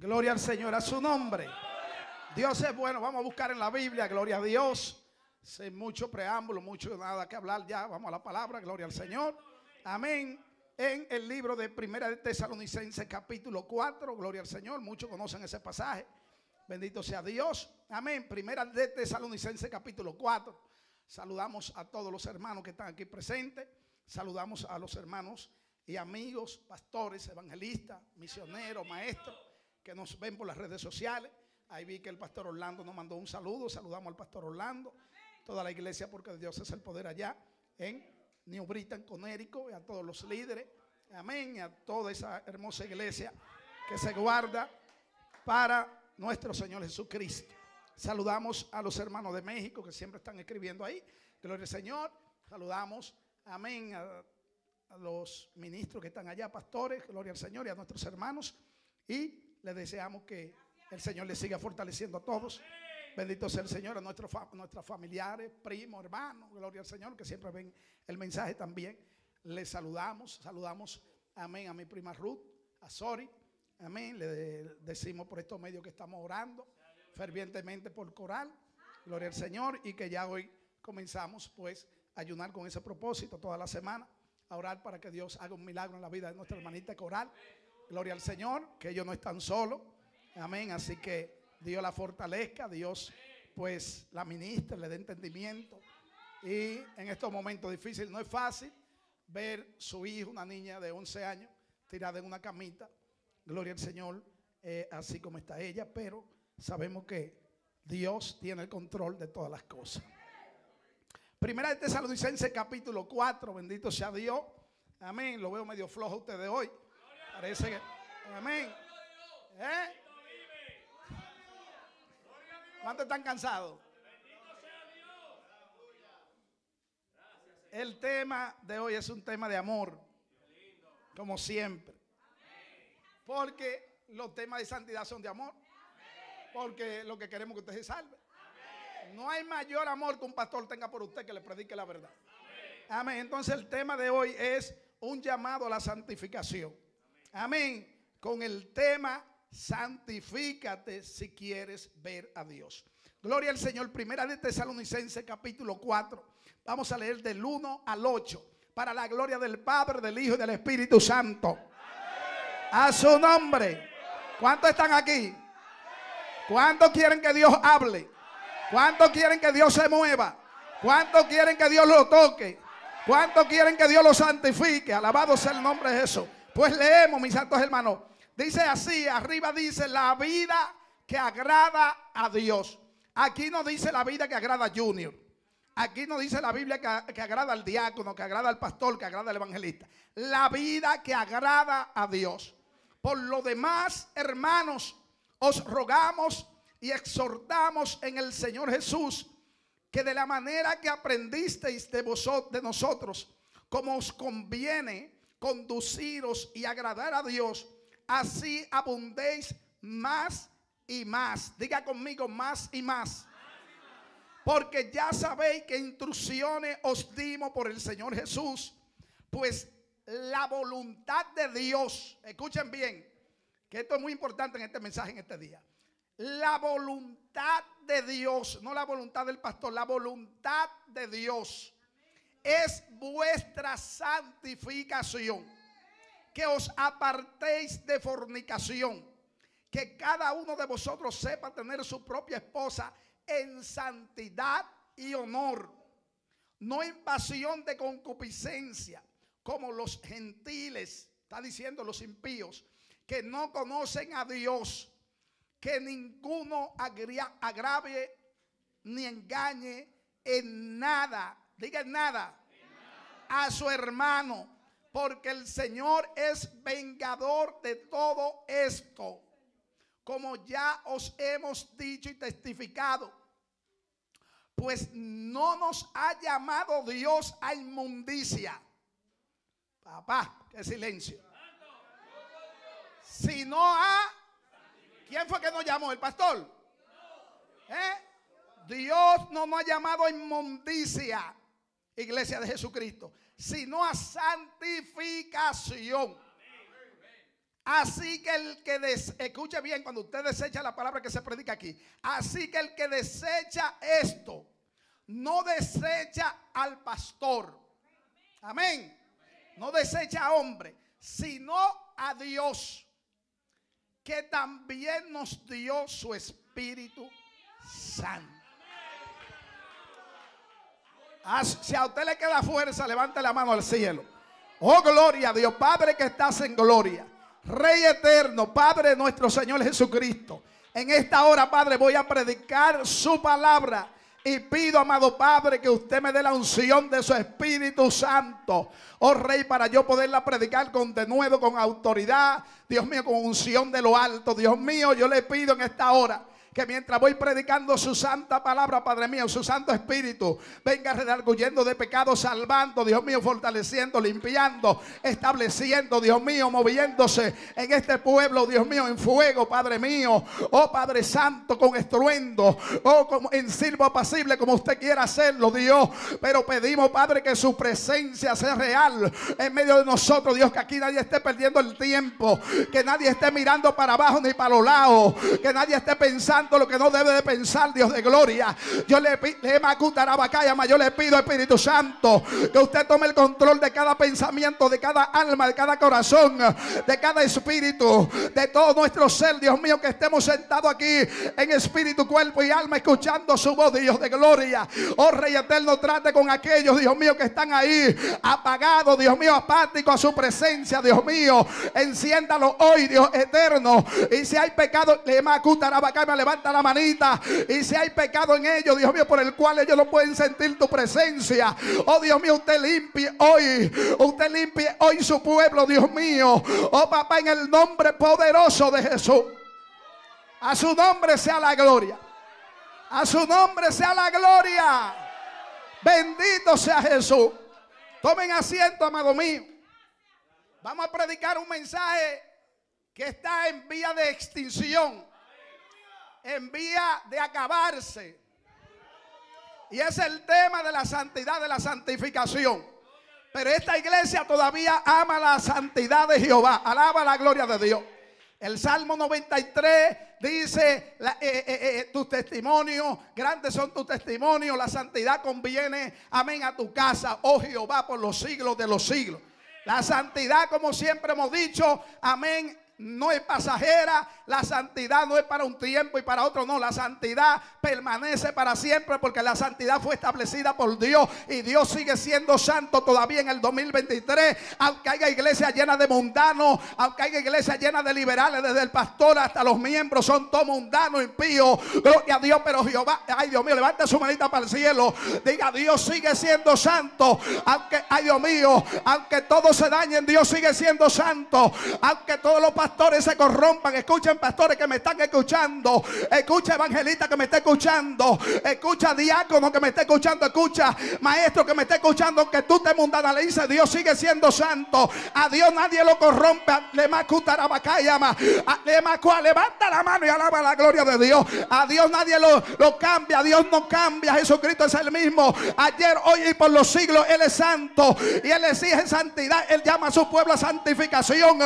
Gloria al Señor, a su nombre. Dios es bueno, vamos a buscar en la Biblia, gloria a Dios. Sin mucho preámbulo, mucho nada que hablar ya, vamos a la palabra, gloria al Señor. Amén. En el libro de Primera de Tesalonicenses capítulo 4, gloria al Señor, muchos conocen ese pasaje. Bendito sea Dios. Amén. Primera de Tesalonicenses capítulo 4. Saludamos a todos los hermanos que están aquí presentes. Saludamos a los hermanos y amigos, pastores, evangelistas, misioneros, maestros que nos ven por las redes sociales. Ahí vi que el pastor Orlando nos mandó un saludo. Saludamos al pastor Orlando, toda la iglesia, porque Dios es el poder allá en New Britain, Conérico, y a todos los líderes. Amén. Y a toda esa hermosa iglesia que se guarda para nuestro Señor Jesucristo. Saludamos a los hermanos de México que siempre están escribiendo ahí. Gloria al Señor. Saludamos, amén, a, los ministros que están allá, pastores, gloria al Señor y a nuestros hermanos. Y le deseamos que el Señor le siga fortaleciendo a todos. Bendito sea el Señor, a nuestros, nuestros familiares, primos, hermanos, gloria al Señor, que siempre ven el mensaje también. Les saludamos, saludamos, amén, a mi prima Ruth, a Sori, amén. Le decimos por estos medios que estamos orando fervientemente por coral, gloria al Señor, y que ya hoy comenzamos pues a ayunar con ese propósito toda la semana, a orar para que Dios haga un milagro en la vida de nuestra hermanita coral. Gloria al Señor, que ellos no están solos. Amén. Así que Dios la fortalezca, Dios pues la ministra, le dé entendimiento. Y en estos momentos difíciles no es fácil ver su hijo, una niña de 11 años, tirada en una camita. Gloria al Señor, eh, así como está ella, pero sabemos que Dios tiene el control de todas las cosas. Primera de Tesalonicenses capítulo 4, bendito sea Dios. Amén. Lo veo medio flojo ustedes hoy. Parece que. Amén. ¿Eh? ¿Cuántos están cansados? El tema de hoy es un tema de amor, como siempre. Porque los temas de santidad son de amor. Porque lo que queremos que usted se salve. No hay mayor amor que un pastor tenga por usted que le predique la verdad. Amén. Entonces el tema de hoy es un llamado a la santificación. Amén. Con el tema santifícate si quieres ver a Dios. Gloria al Señor. Primera de Tesalonicenses capítulo 4. Vamos a leer del 1 al 8. Para la gloria del Padre, del Hijo y del Espíritu Santo. A su nombre. ¿Cuántos están aquí? ¿Cuántos quieren que Dios hable? ¿Cuántos quieren que Dios se mueva? ¿Cuántos quieren que Dios lo toque? ¿Cuántos quieren que Dios lo santifique? Alabado sea el nombre de Jesús. Pues leemos, mis santos hermanos. Dice así, arriba dice la vida que agrada a Dios. Aquí no dice la vida que agrada a Junior. Aquí no dice la Biblia que, que, agrada al diácono, que agrada al pastor, que agrada al evangelista. La vida que agrada a Dios. Por lo demás, hermanos, os rogamos y exhortamos en el Señor Jesús que de la manera que aprendisteis de vosotros, de nosotros, como os conviene conduciros y agradar a Dios, así abundéis más y más. Diga conmigo más y más. Porque ya sabéis que instrucciones os dimos por el Señor Jesús. Pues la voluntad de Dios, escuchen bien, que esto es muy importante en este mensaje en este día. La voluntad de Dios, no la voluntad del pastor, la voluntad de Dios es vuestra santificación. Que os apartéis de fornicación. Que cada uno de vosotros sepa tener su propia esposa en santidad y honor. No en pasión de concupiscencia, como los gentiles, está diciendo los impíos, que no conocen a Dios. Que ninguno agrave ni engañe en nada diga nada, a su hermano, porque el Señor es vengador de todo esto, como ya os hemos dicho y testificado. Pues no nos ha llamado Dios a inmundicia. Papá, qué silencio. Sino a... ¿Quién fue que nos llamó? ¿El pastor? ¿Eh? Dios no nos ha llamado a inmundicia iglesia de Jesucristo, sino a santificación. Así que el que des, escuche bien cuando usted desecha la palabra que se predica aquí. Así que el que desecha esto, no desecha al pastor. Amén. No desecha a hombre, sino a Dios, que también nos dio su Espíritu Santo. Ah, si a usted le queda fuerza, levante la mano al cielo. Oh, gloria a Dios, Padre que estás en gloria. Rey eterno, Padre nuestro Señor Jesucristo. En esta hora, Padre, voy a predicar su palabra. Y pido, amado Padre, que usted me dé la unción de su Espíritu Santo. Oh Rey, para yo poderla predicar con denuedo, con autoridad. Dios mío, con unción de lo alto. Dios mío, yo le pido en esta hora mientras voy predicando su santa palabra, Padre mío, su santo espíritu, venga redarguyendo de pecado, salvando, Dios mío, fortaleciendo, limpiando, estableciendo, Dios mío, moviéndose en este pueblo, Dios mío, en fuego, Padre mío, oh Padre Santo, con estruendo, oh como en silbo apacible, como usted quiera hacerlo, Dios. Pero pedimos, Padre, que su presencia sea real en medio de nosotros, Dios, que aquí nadie esté perdiendo el tiempo, que nadie esté mirando para abajo ni para los lados, que nadie esté pensando lo que no debe de pensar Dios de gloria. Yo le, le yo le pido Espíritu Santo que usted tome el control de cada pensamiento, de cada alma, de cada corazón, de cada espíritu, de todo nuestro ser, Dios mío, que estemos sentados aquí en espíritu, cuerpo y alma, escuchando su voz, Dios de gloria. Oh Rey eterno, trate con aquellos, Dios mío, que están ahí apagados, Dios mío, apáticos a su presencia, Dios mío. Enciéndalo hoy, Dios eterno. Y si hay pecado, le me levanta la manita. Y si hay pecado en ellos, Dios mío, por el cual ellos no pueden sentir tu presencia. Oh Dios mío, usted limpie hoy. Usted limpie hoy su pueblo, Dios mío. Oh papá, en el nombre poderoso de Jesús. A su nombre sea la gloria. A su nombre sea la gloria. Bendito sea Jesús. Tomen asiento, amado mío. Vamos a predicar un mensaje que está en vía de extinción en vía de acabarse. Y es el tema de la santidad, de la santificación. Pero esta iglesia todavía ama la santidad de Jehová. Alaba la gloria de Dios. El Salmo 93 dice, eh, eh, eh, tus testimonios, grandes son tus testimonios, la santidad conviene, amén, a tu casa, oh Jehová, por los siglos de los siglos. La santidad, como siempre hemos dicho, amén, no es pasajera, la santidad no es para un tiempo y para otro, no, la santidad permanece para siempre porque la santidad fue establecida por Dios y Dios sigue siendo santo todavía en el 2023, aunque haya iglesia llena de mundanos, aunque haya iglesia llena de liberales, desde el pastor hasta los miembros son todos mundanos, impíos, gloria a Dios, pero Jehová, ay Dios mío, levante su manita para el cielo, diga Dios sigue siendo santo, aunque, ay Dios mío, aunque todos se dañen, Dios sigue siendo santo, aunque todos los pastores pastores se corrompan. Escuchen pastores que me están escuchando. Escucha evangelista que me está escuchando. Escucha diácono que me está escuchando. Escucha maestro que me está escuchando. Que tú te mundana le dice Dios sigue siendo santo. A Dios nadie lo corrompe. Le Levanta la mano y alaba la gloria de Dios. A Dios nadie lo, lo cambia. Dios no cambia. Jesucristo es el mismo. Ayer, hoy y por los siglos. Él es santo. Y Él exige santidad. Él llama a su pueblo a santificación.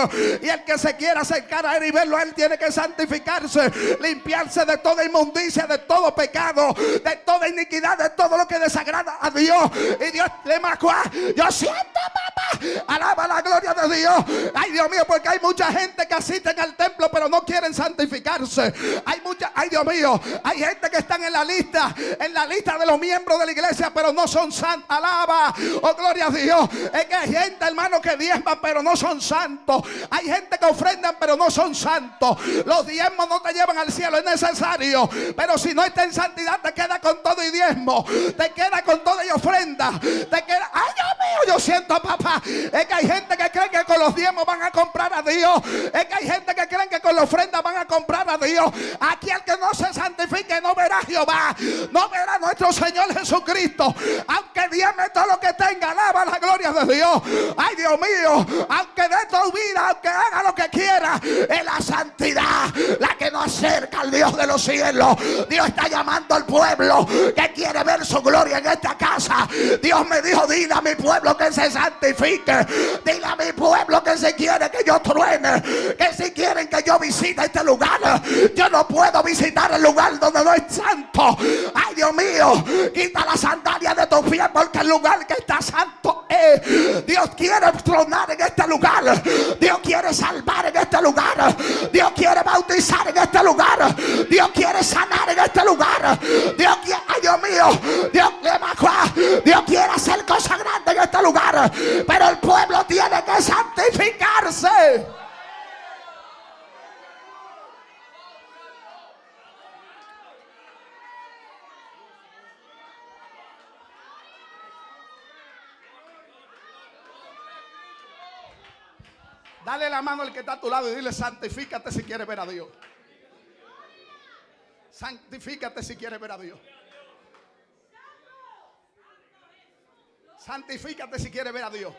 Y el que se quiere acercar a Él y verlo, Él tiene que santificarse, limpiarse de toda inmundicia, de todo pecado, de toda iniquidad, de todo lo que desagrada a Dios. Y Dios le marcó, yo siento, papá, alaba la gloria de Dios. Ay, Dios mío, porque hay mucha gente que asiste en el templo, pero no quieren santificarse. Hay mucha, ay, Dios mío, hay gente que están en la lista, en la lista de los miembros de la iglesia, pero no son santos. Alaba, oh gloria a Dios. Es que hay gente, hermano, que diezma, pero no son santos. Hay gente que ofrenda pero no son santos. Los diezmos no te llevan al cielo, es necesario. Pero si no está en santidad, te queda con todo y diezmo. Te queda con todo y ofrenda. Te queda, ay Dios mío, yo siento papá. Es que hay gente que cree que con los diezmos van a comprar a Dios. Es que hay gente que cree que con la ofrenda van a comprar a Dios. Aquí el que no se santifique no verá a Jehová. No verá a nuestro Señor Jesucristo. Aunque diezme todo lo que tenga, alaba la gloria de Dios. Ay Dios mío, aunque dé tu vida, aunque haga lo que quiera en la santidad, la que no acerca al Dios de los cielos. Dios está llamando al pueblo que quiere ver su gloria en esta casa. Dios me dijo, dile a mi pueblo que se santifique. Dile a mi pueblo que si quiere que yo truene, que si quieren que yo visite este lugar, yo no puedo visitar el lugar donde no es santo. Ay, Dios mío, quita la sandalia de tus pies porque el lugar que está santo es. Dios quiere tronar en este lugar. Dios quiere salvar en este lugar. Dios quiere bautizar en este lugar. Dios quiere sanar en este lugar. Dios quiere, ay Dios mío, Dios, Dios quiere hacer cosas grandes en este lugar. Pero el pueblo tiene que santificarse. Dale la mano al que está a tu lado y dile, santifícate si quieres ver a Dios. Santifícate si quieres ver a Dios. Santifícate si quieres ver a Dios.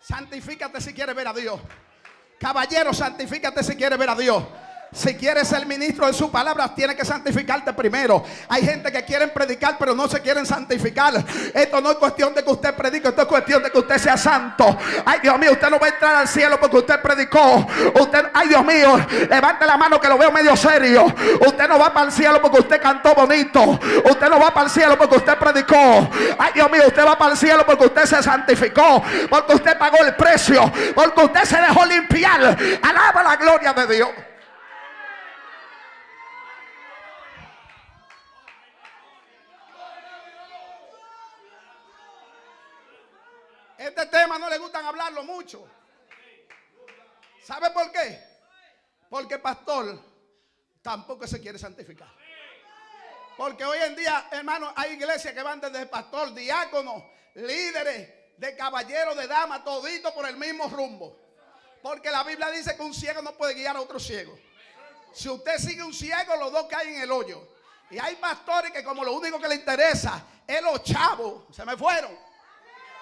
Santifícate si quieres ver a Dios. Caballero, santifícate si quieres ver a Dios. Si quieres ser ministro de su palabra, tienes que santificarte primero. Hay gente que quieren predicar, pero no se quieren santificar. Esto no es cuestión de que usted predique, esto es cuestión de que usted sea santo. Ay, Dios mío, usted no va a entrar al cielo porque usted predicó. Usted, ay, Dios mío, levante la mano que lo veo medio serio. Usted no va para el cielo porque usted cantó bonito. Usted no va para el cielo porque usted predicó. Ay, Dios mío, usted va para el cielo porque usted se santificó, porque usted pagó el precio, porque usted se dejó limpiar. Alaba la gloria de Dios. Este tema no le gustan hablarlo mucho. ¿Sabe por qué? Porque pastor tampoco se quiere santificar. Porque hoy en día, hermano, hay iglesias que van desde pastor, diácono, líderes, de caballero, de dama, todito por el mismo rumbo. Porque la Biblia dice que un ciego no puede guiar a otro ciego. Si usted sigue un ciego, los dos caen en el hoyo. Y hay pastores que como lo único que le interesa es los chavos, se me fueron.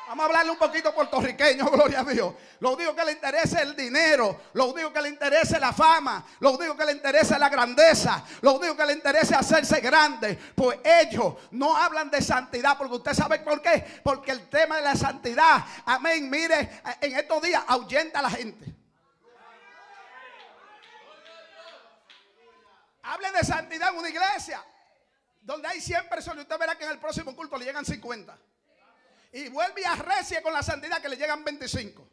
Vamos a hablarle un poquito puertorriqueño, gloria a Dios. Lo único que le interesa es el dinero. Lo único que le interesa es la fama. Lo único que le interesa es la grandeza. Lo único que le interesa es hacerse grande. Pues ellos no hablan de santidad. Porque usted sabe por qué. Porque el tema de la santidad, amén, mire, en estos días ahuyenta a la gente. Hable de santidad en una iglesia. Donde hay 100 personas. Usted verá que en el próximo culto le llegan 50 y vuelve y arrecia con la santidad que le llegan 25.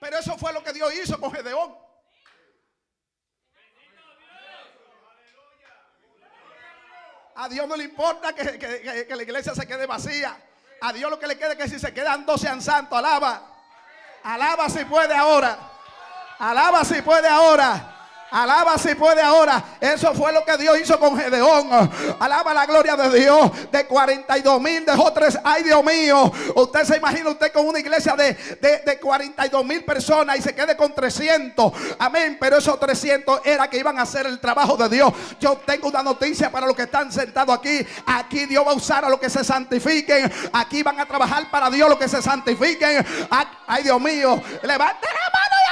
Pero eso fue lo que Dios hizo con Gedeón. A Dios no le importa que, que, la iglesia se quede vacía. A Dios lo que le quede es que si se quedan dos sean santos. Alaba. Alaba si puede ahora. Alaba si puede ahora. Alaba si puede ahora. Eso fue lo que Dios hizo con Gedeón. Alaba la gloria de Dios. De 42 mil dejó tres. Ay, Dios mío. Usted se imagina usted con una iglesia de, de, 42 mil personas y se quede con 300. Amén. Pero esos 300 era que iban a hacer el trabajo de Dios. Yo tengo una noticia para los que están sentados aquí. Aquí Dios va a usar a los que se santifiquen. Aquí van a trabajar para Dios los que se santifiquen. Ay, Dios mío. Levante la mano y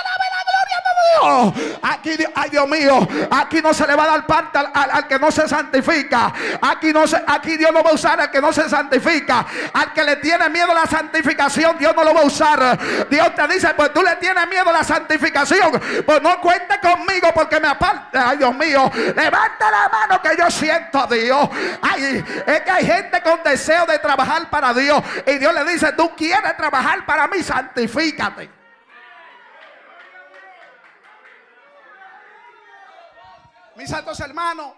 Dios. Aquí, ay, Dios mío, aquí no se le va a dar parte al, que no se santifica. Aquí, no se, aquí Dios no va a usar al que no se santifica. Al que le tiene miedo a la santificación, Dios no lo va a usar. Dios te dice, pues tú le tienes miedo a la santificación. Pues no cuente conmigo porque me aparta. Ay, Dios mío, levanta la mano que yo siento a Dios. Ay, es que hay gente con deseo de trabajar para Dios. Y Dios le dice, tú quieres trabajar para mí, santifícate. Mis santos hermanos,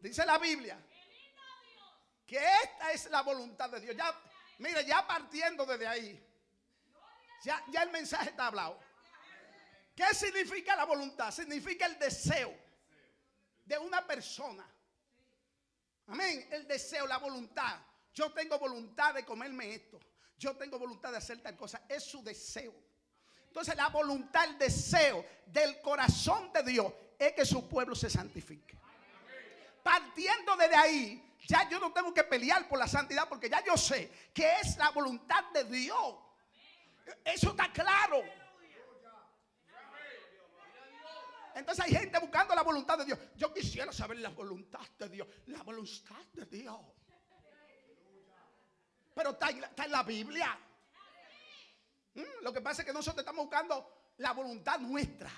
dice la Biblia que esta es la voluntad de Dios. Ya, mire, ya partiendo desde ahí, ya, ya el mensaje está hablado. ¿Qué significa la voluntad? Significa el deseo de una persona. Amén. El deseo, la voluntad. Yo tengo voluntad de comerme esto. Yo tengo voluntad de hacer tal cosa. Es su deseo. Entonces la voluntad, el deseo del corazón de Dios es que su pueblo se santifique. Partiendo desde ahí, ya yo no tengo que pelear por la santidad porque ya yo sé que es la voluntad de Dios. Eso está claro. Entonces hay gente buscando la voluntad de Dios. Yo quisiera saber la voluntad de Dios. La voluntad de Dios. Pero está en la, Biblia. Mm, Lo que pasa es que nosotros estamos buscando la voluntad nuestra.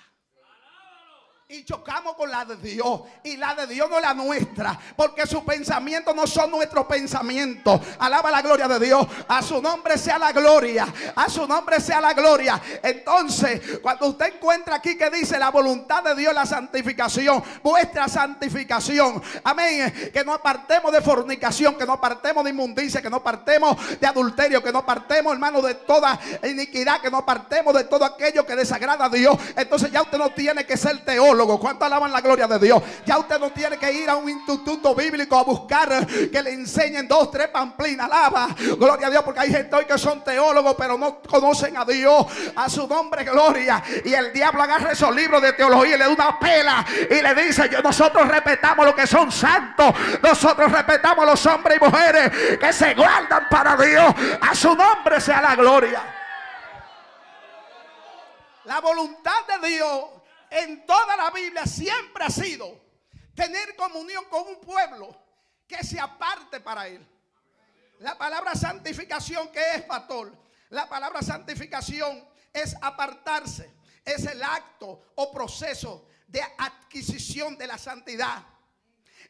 Y chocamos con la de Dios. Y la de Dios no es la nuestra. Porque sus pensamientos no son nuestros pensamientos. Alaba la gloria de Dios. A su nombre sea la gloria. A su nombre sea la gloria. Entonces, cuando usted encuentra aquí que dice la voluntad de Dios, la santificación, vuestra santificación. Amén. Que no apartemos de fornicación, que no apartemos de inmundicia, que no apartemos de adulterio, que no apartemos, hermano, de toda iniquidad, que no apartemos de todo aquello que desagrada a Dios. Entonces ya usted no tiene que ser teólogo. ¿Cuánto alaban la gloria de Dios? Ya usted no tiene que ir a un instituto bíblico a buscar que le enseñen dos, tres pamplinas. Alaba, gloria a Dios, porque hay gente hoy que son teólogos, pero no conocen a Dios. A su nombre, gloria. Y el diablo agarra esos libros de teología y le da una pela y le dice: "Yo- Nosotros respetamos lo que son santos. Nosotros respetamos a los hombres y mujeres que se guardan para Dios. A su nombre sea la gloria. La voluntad de Dios en toda la Biblia siempre ha sido tener comunión con un pueblo que se aparte para él. La palabra santificación, que es pastor? La palabra santificación es apartarse, es el acto o proceso de adquisición de la santidad.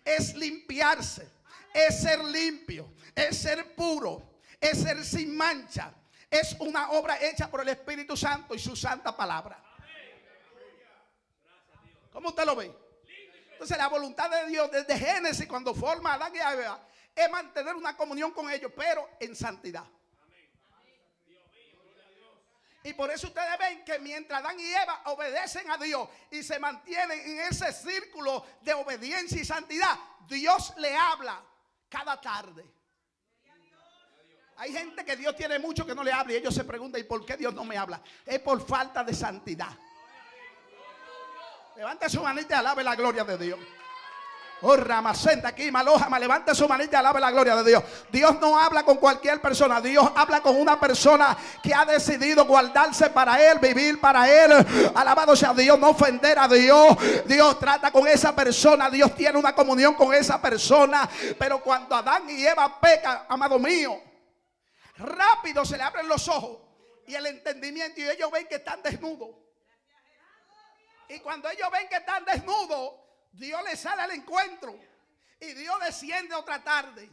Es limpiarse, es ser limpio, es ser puro, es ser sin mancha. Es una obra hecha por el Espíritu Santo y su santa palabra. ¿Cómo usted lo ve? Entonces la voluntad de Dios desde Génesis cuando forma a Adán y Eva es mantener una comunión con ellos, pero en santidad. Y por eso ustedes ven que mientras Adán y Eva obedecen a Dios y se mantienen en ese círculo de obediencia y santidad, Dios le habla cada tarde. Hay gente que Dios tiene mucho que no le habla y ellos se preguntan, ¿y por qué Dios no me habla? Es por falta de santidad. Levante su manita y alabe la gloria de Dios. Oh, Ramacenta aquí, Malojama, levante su manita y alabe la gloria de Dios. Dios no habla con cualquier persona. Dios habla con una persona que ha decidido guardarse para Él, vivir para Él. Alabado sea Dios, no ofender a Dios. Dios trata con esa persona. Dios tiene una comunión con esa persona. Pero cuando Adán y Eva pecan, amado mío, rápido se le abren los ojos y el entendimiento. Y ellos ven que están desnudos. Y cuando ellos ven que están desnudos, Dios les sale al encuentro. Y Dios desciende otra tarde.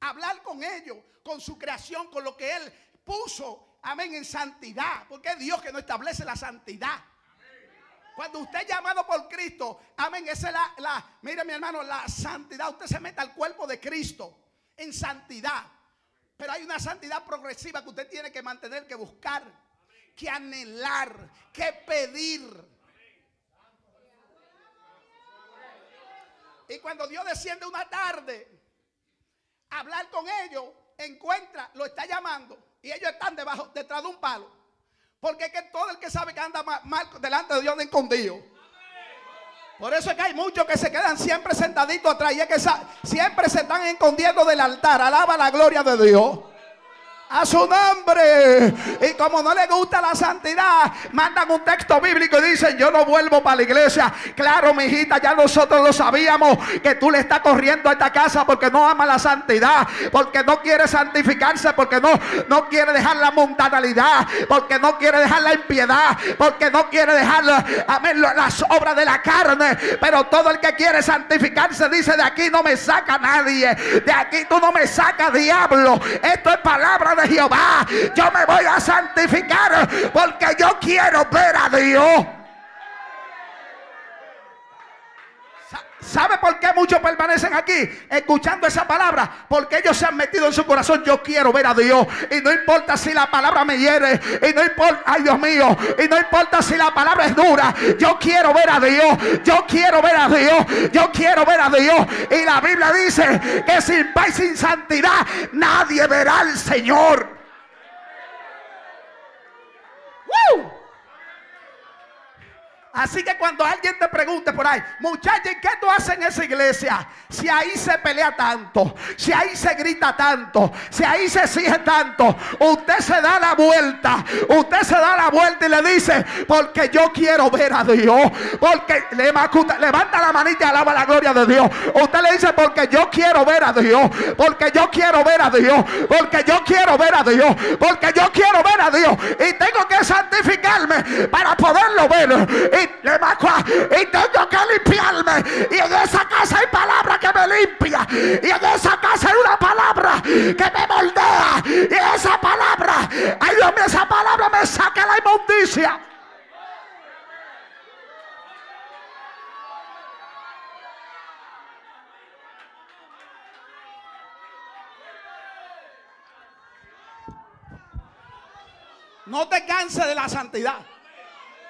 A hablar con ellos, con su creación, con lo que Él puso, amén, en santidad. Porque es Dios que no establece la santidad. Cuando usted es llamado por Cristo, amén, esa es la, la, mire mi hermano, la santidad. Usted se mete al cuerpo de Cristo en santidad. Pero hay una santidad progresiva que usted tiene que mantener, que buscar, que anhelar, que pedir. Y cuando Dios desciende una tarde a hablar con ellos, encuentra, lo está llamando y ellos están debajo, detrás de un palo. Porque es que todo el que sabe que anda ma- mal delante de Dios anda escondido. Por eso es que hay muchos que se quedan siempre sentaditos atrás y es que siempre se están escondiendo del altar. Alaba la gloria de Dios. A su nombre. Y como no le gusta la santidad, mandan un texto bíblico y dicen, yo no vuelvo para la iglesia. Claro, mi hijita, ya nosotros lo sabíamos que tú le estás corriendo a esta casa porque no ama la santidad, porque no quiere santificarse, porque no, no quiere dejar la mundanalidad, porque no quiere dejar la impiedad, porque no quiere dejar las obras de la carne. Pero todo el que quiere santificarse dice, de aquí no me saca nadie, de aquí tú no me sacas diablo. Esto es palabra de Jehová. Yo me voy a santificar porque yo quiero ver a Dios. ¿Sabe por qué muchos permanecen aquí escuchando esa palabra? Porque ellos se han metido en su corazón. Yo quiero ver a Dios. Y no importa si la palabra me hiere. Y no importa, ay Dios mío. Y no importa si la palabra es dura. Yo quiero ver a Dios. Yo quiero ver a Dios. Yo quiero ver a Dios. Y la Biblia dice que sin paz y sin santidad nadie verá al Señor. ¡Woo! Así que cuando alguien te pregunte por ahí, muchacha, ¿y qué tú haces en esa iglesia? Si ahí se pelea tanto, si ahí se grita tanto, si ahí se exige tanto, usted se da la vuelta, usted se da la vuelta y le dice, porque yo quiero ver a Dios, porque levanta la manita y alaba la gloria de Dios. Usted le dice, porque yo quiero ver a Dios, porque yo quiero ver a Dios, porque yo quiero ver a Dios, porque yo quiero ver a Dios y tengo que santificarme para poderlo ver. Y tengo que limpiarme. Y en esa casa hay palabra que me limpia. Y en esa casa hay una palabra que me moldea. Y esa palabra, ay Dios mío, esa palabra me saca la inmundicia. No te canses de la santidad.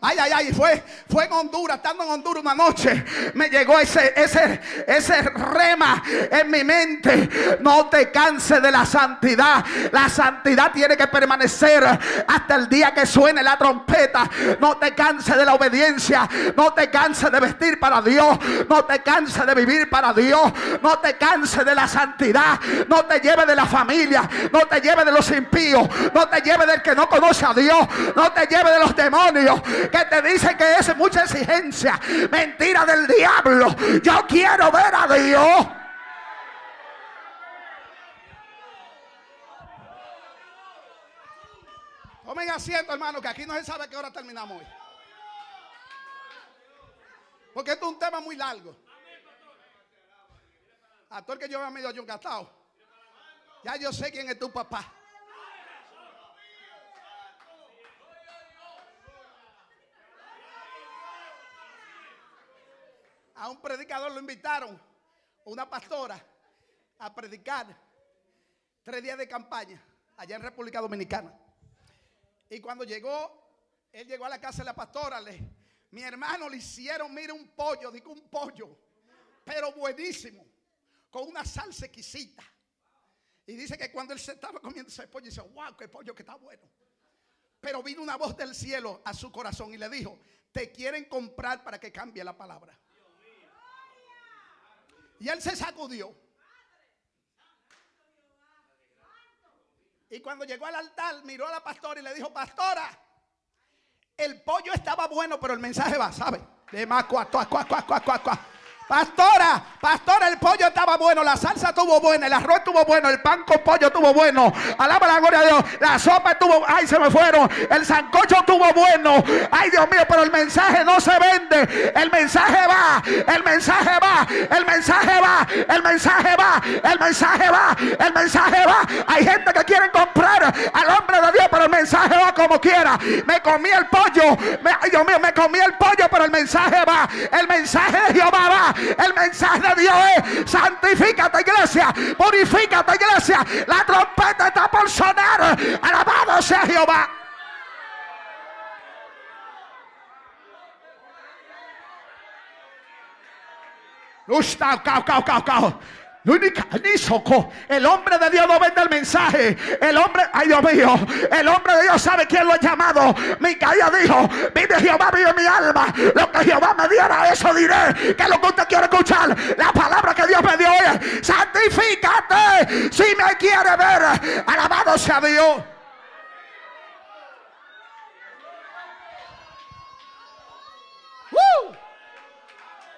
Ay, ay, ay, fue, fue en Honduras, estando en Honduras una noche, me llegó ese, ese, ese rema en mi mente. No te canses de la santidad. La santidad tiene que permanecer hasta el día que suene la trompeta. No te canses de la obediencia. No te canses de vestir para Dios. No te canses de vivir para Dios. No te canses de la santidad. No te lleves de la familia. No te lleves de los impíos. No te lleves del que no conoce a Dios. No te lleves de los demonios que te dicen que es mucha exigencia. Mentira del diablo. Yo quiero ver a Dios. Tomen asiento, hermano, que aquí no se sabe qué hora terminamos hoy. Porque esto es un tema muy largo. Actor que yo había medio yo gastado. Ya yo sé quién es tu papá. A un predicador lo invitaron, una pastora, a predicar tres días de campaña allá en República Dominicana. Y cuando llegó, él llegó a la casa de la pastora, le, mi hermano le hicieron, mire, un pollo, digo un pollo, pero buenísimo, con una salsa exquisita. Y dice que cuando él se estaba comiendo ese pollo, dice, wow, qué pollo que está bueno. Pero vino una voz del cielo a su corazón y le dijo, te quieren comprar para que cambie la palabra. Y él se sacudió. Y cuando llegó al altar, miró a la pastora y le dijo, pastora, el pollo estaba bueno, pero el mensaje va, ¿sabe? De más, cuá, cuá, cuá, cuá, cuá, cuá. Pastora, pastora, el pollo estaba bueno, la salsa estuvo buena, el arroz estuvo bueno, el pan con pollo estuvo bueno. Alaba la gloria de Dios. La sopa estuvo, ay, se me fueron. El sancocho estuvo bueno. Ay, Dios mío, pero el mensaje no se vende. El mensaje va, el mensaje va, el mensaje va, el mensaje va, el mensaje va, el mensaje va. Hay gente que quiere comprar al hombre de Dios, pero el mensaje va como quiera. Me comí el pollo, ay, Dios mío, me comí el pollo, pero el mensaje va. El mensaje de Jehová va. El mensaje de Dios es, santifícate iglesia, purifícate iglesia. La trompeta está por sonar. Alabado sea Jehová. Cao, cao, cao, cao. El hombre de Dios no vende el mensaje. El hombre, ay Dios mío, el hombre de Dios sabe quién lo ha llamado. Micaía dijo: Vive Jehová, vive mi alma. Lo que Jehová me diera, eso diré. Que lo que usted quiere escuchar. La palabra que Dios me dio es: Santifícate si me quiere ver. Alabado sea Dios.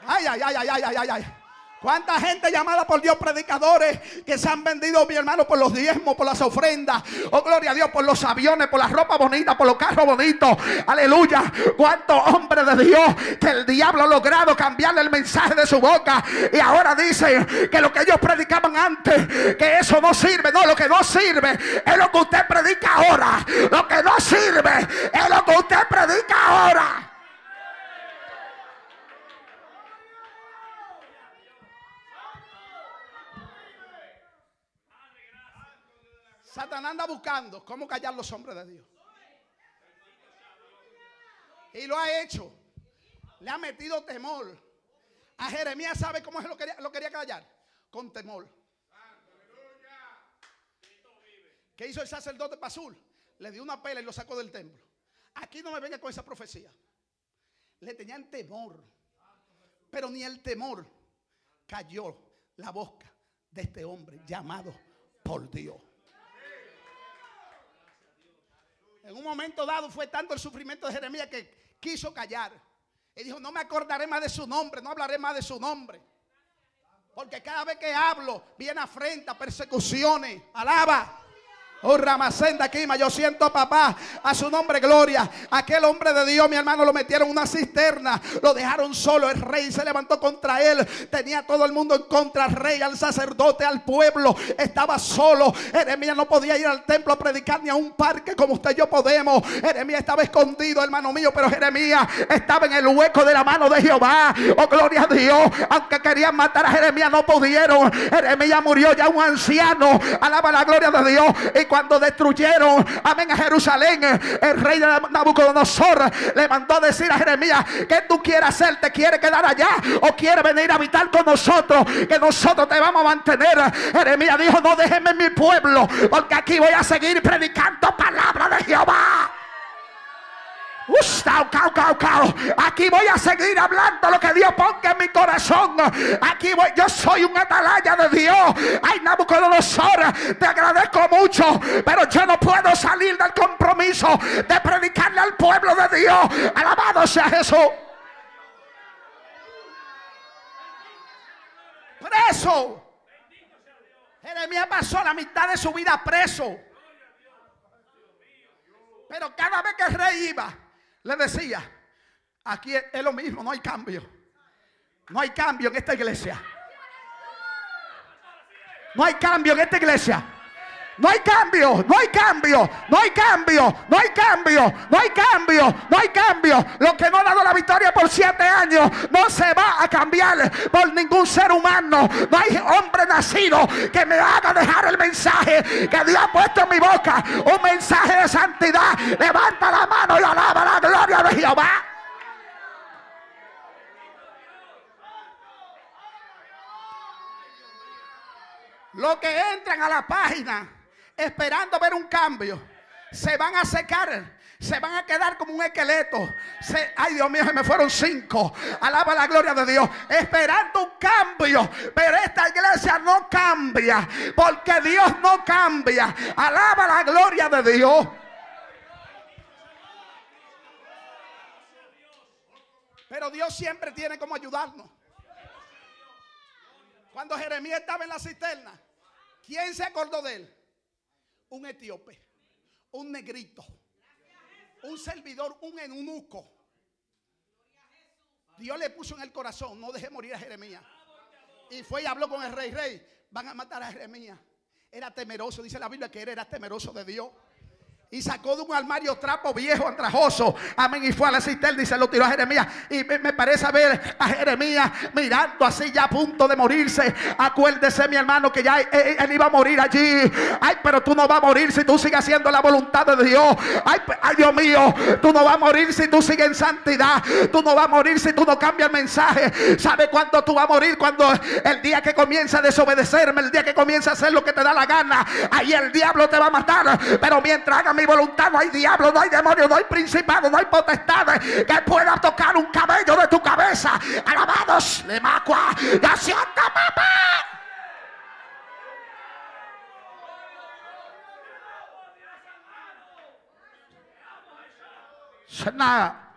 Ay, ay, ay, ay, ay, ay, ay. ¿Cuánta gente llamada por Dios predicadores que se han vendido, mi hermano, por los diezmos, por las ofrendas? Oh, gloria a Dios, por los aviones, por la ropa bonita, por los carros bonitos. Aleluya. ¿Cuántos hombres de Dios que el diablo ha logrado cambiarle el mensaje de su boca? Y ahora dicen que lo que ellos predicaban antes, que eso no sirve. No, lo que no sirve es lo que usted predica ahora. Lo que no sirve es lo que usted predica ahora. Satanás anda buscando cómo callar los hombres de Dios. Y lo ha hecho. Le ha metido temor. A Jeremías, ¿sabe cómo lo quería, lo quería callar? Con temor. ¿Qué hizo el sacerdote Pasul? Le dio una pela y lo sacó del templo. Aquí no me venga con esa profecía. Le tenían temor. Pero ni el temor cayó la boca de este hombre llamado por Dios. En un momento dado fue tanto el sufrimiento de Jeremías que quiso callar. Y dijo, no me acordaré más de su nombre, no hablaré más de su nombre. Porque cada vez que hablo viene afrenta, persecuciones. Alaba. Oh, Ramacenda Quima, yo siento papá, a su nombre gloria. Aquel hombre de Dios, mi hermano, lo metieron en una cisterna, lo dejaron solo. El rey se levantó contra él. Tenía todo el mundo en contra, al rey, al sacerdote, al pueblo. Estaba solo. Jeremías no podía ir al templo a predicar ni a un parque como usted y yo podemos. Jeremías estaba escondido, hermano mío, pero Jeremías estaba en el hueco de la mano de Jehová. Oh, gloria a Dios. Aunque querían matar a Jeremías, no pudieron. Jeremías murió ya un anciano. Alaba la gloria de Dios. Cuando destruyeron, amén, a Jerusalén, el rey de Nabucodonosor le mandó decir a Jeremías, ¿qué tú quieres hacer? ¿Te quiere quedar allá o quiere venir a habitar con nosotros? Que nosotros te vamos a mantener. Jeremías dijo, no déjenme en mi pueblo, porque aquí voy a seguir predicando palabra de Jehová. Aquí voy a seguir hablando lo que Dios ponga en mi corazón. Aquí voy, yo soy un atalaya de Dios. Ay, Nabucodonosor, te agradezco mucho, pero yo no puedo salir del compromiso de predicarle al pueblo de Dios. Alabado sea Jesús. Preso. Jeremías pasó la mitad de su vida preso. Pero cada vez que el rey iba, le decía, aquí es, lo mismo, no hay cambio. No hay cambio en esta iglesia. No hay cambio en esta iglesia. No hay cambio, no hay cambio, no hay cambio, no hay cambio, no hay cambio, no hay cambio. Lo que no ha dado la victoria por siete años no se va a cambiar por ningún ser humano. No hay hombre nacido que me haga dejar el mensaje que Dios ha puesto en mi boca. Un mensaje de santidad. Levanta la mano y alaba la gloria de Jehová. Los que entran a la página esperando ver un cambio, se van a secar. Se van a quedar como un esqueleto. ay, Dios mío, se me fueron cinco. Alaba la gloria de Dios. Esperando un cambio. Pero esta iglesia no cambia. Porque Dios no cambia. Alaba la gloria de Dios. Pero Dios siempre tiene como ayudarnos. Cuando Jeremías estaba en la cisterna, ¿quién se acordó de él? Un etíope, un negrito, un servidor, un eunuco. Dios le puso en el corazón, no deje morir a Jeremías. Y fue y habló con el rey, rey, van a matar a Jeremías. Era temeroso, dice la Biblia que él era temeroso de Dios y sacó de un armario trapo viejo, andrajoso. Amén. Y fue a la cisterna y se lo tiró a Jeremías. Y me, parece ver a Jeremías mirando así ya a punto de morirse. Acuérdese, mi hermano, que ya él, iba a morir allí. Ay, pero tú no vas a morir si tú sigues haciendo la voluntad de Dios. Ay, ay, Dios mío, tú no vas a morir si tú sigues en santidad. Tú no vas a morir si tú no cambias el mensaje. ¿Sabe cuándo tú vas a morir? Cuando el día que comienza a desobedecerme, el día que comienza a hacer lo que te da la gana, ahí el diablo te va a matar. Pero mientras haga mi voluntad, no hay diablo, no hay demonio, no hay principado, no hay potestades que pueda tocar un cabello de tu cabeza. Alabados, le macua, ya sienta papá. Nada.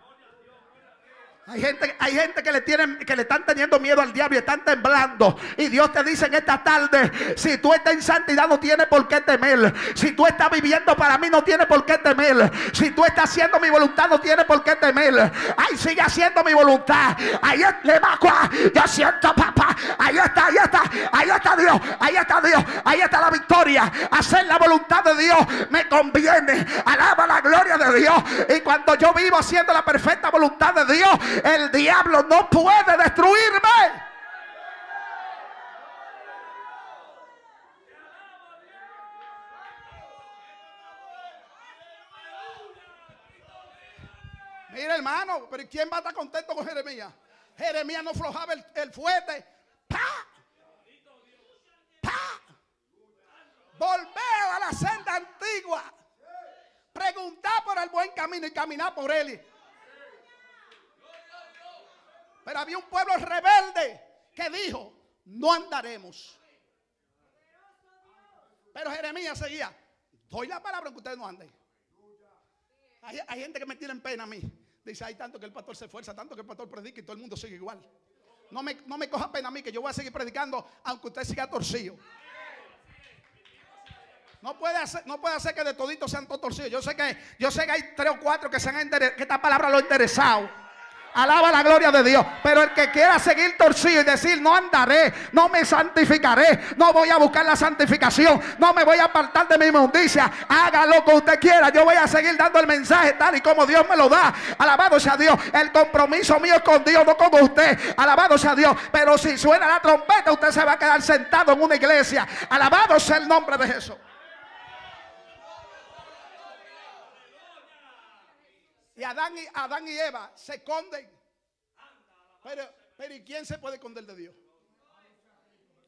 Hay gente, hay gente que le tienen, que le están teniendo miedo al diablo y están temblando. Y Dios te dice en esta tarde: si tú estás en santidad, no tienes por qué temer. Si tú estás viviendo para mí, no tienes por qué temer. Si tú estás haciendo mi voluntad, no tienes por qué temer. Ay, sigue haciendo mi voluntad. Ahí le Yo siento, papá. Ahí está, ahí está, ahí está Dios. Ahí está Dios. Ahí está la victoria. Hacer la voluntad de Dios me conviene. Alaba la gloria de Dios. Y cuando yo vivo haciendo la perfecta voluntad de Dios, el diablo no puede destruirme. Mira, hermano, pero ¿quién va a estar contento con Jeremías? Jeremías no flojaba el, el fuete. ¡Pa! ¡Pa! Volveo a la senda antigua. Preguntar por el buen camino y caminar por él. Pero había un pueblo rebelde que dijo, no andaremos. Pero Jeremías seguía, doy la palabra que ustedes no anden. Hay, gente que me tiene en pena a mí. Dice, hay tanto que el pastor se esfuerza, tanto que el pastor predica y todo el mundo sigue igual. No me, no me coja pena a mí que yo voy a seguir predicando aunque usted siga torcido. No puede hacer, no puede hacer que de toditos sean todos torcidos. Yo sé que, yo sé que hay tres o cuatro que se han que esta palabra lo ha interesado. Alaba la gloria de Dios. Pero el que quiera seguir torcido y decir, no andaré, no me santificaré, no voy a buscar la santificación, no me voy a apartar de mi inmundicia, haga lo que usted quiera. Yo voy a seguir dando el mensaje tal y como Dios me lo da. Alabado sea Dios. El compromiso mío es con Dios, no con usted. Alabado sea Dios. Pero si suena la trompeta, usted se va a quedar sentado en una iglesia. Alabado sea el nombre de Jesús. Adán y, Adán y Eva se esconden. Pero, pero ¿y quién se puede esconder de Dios?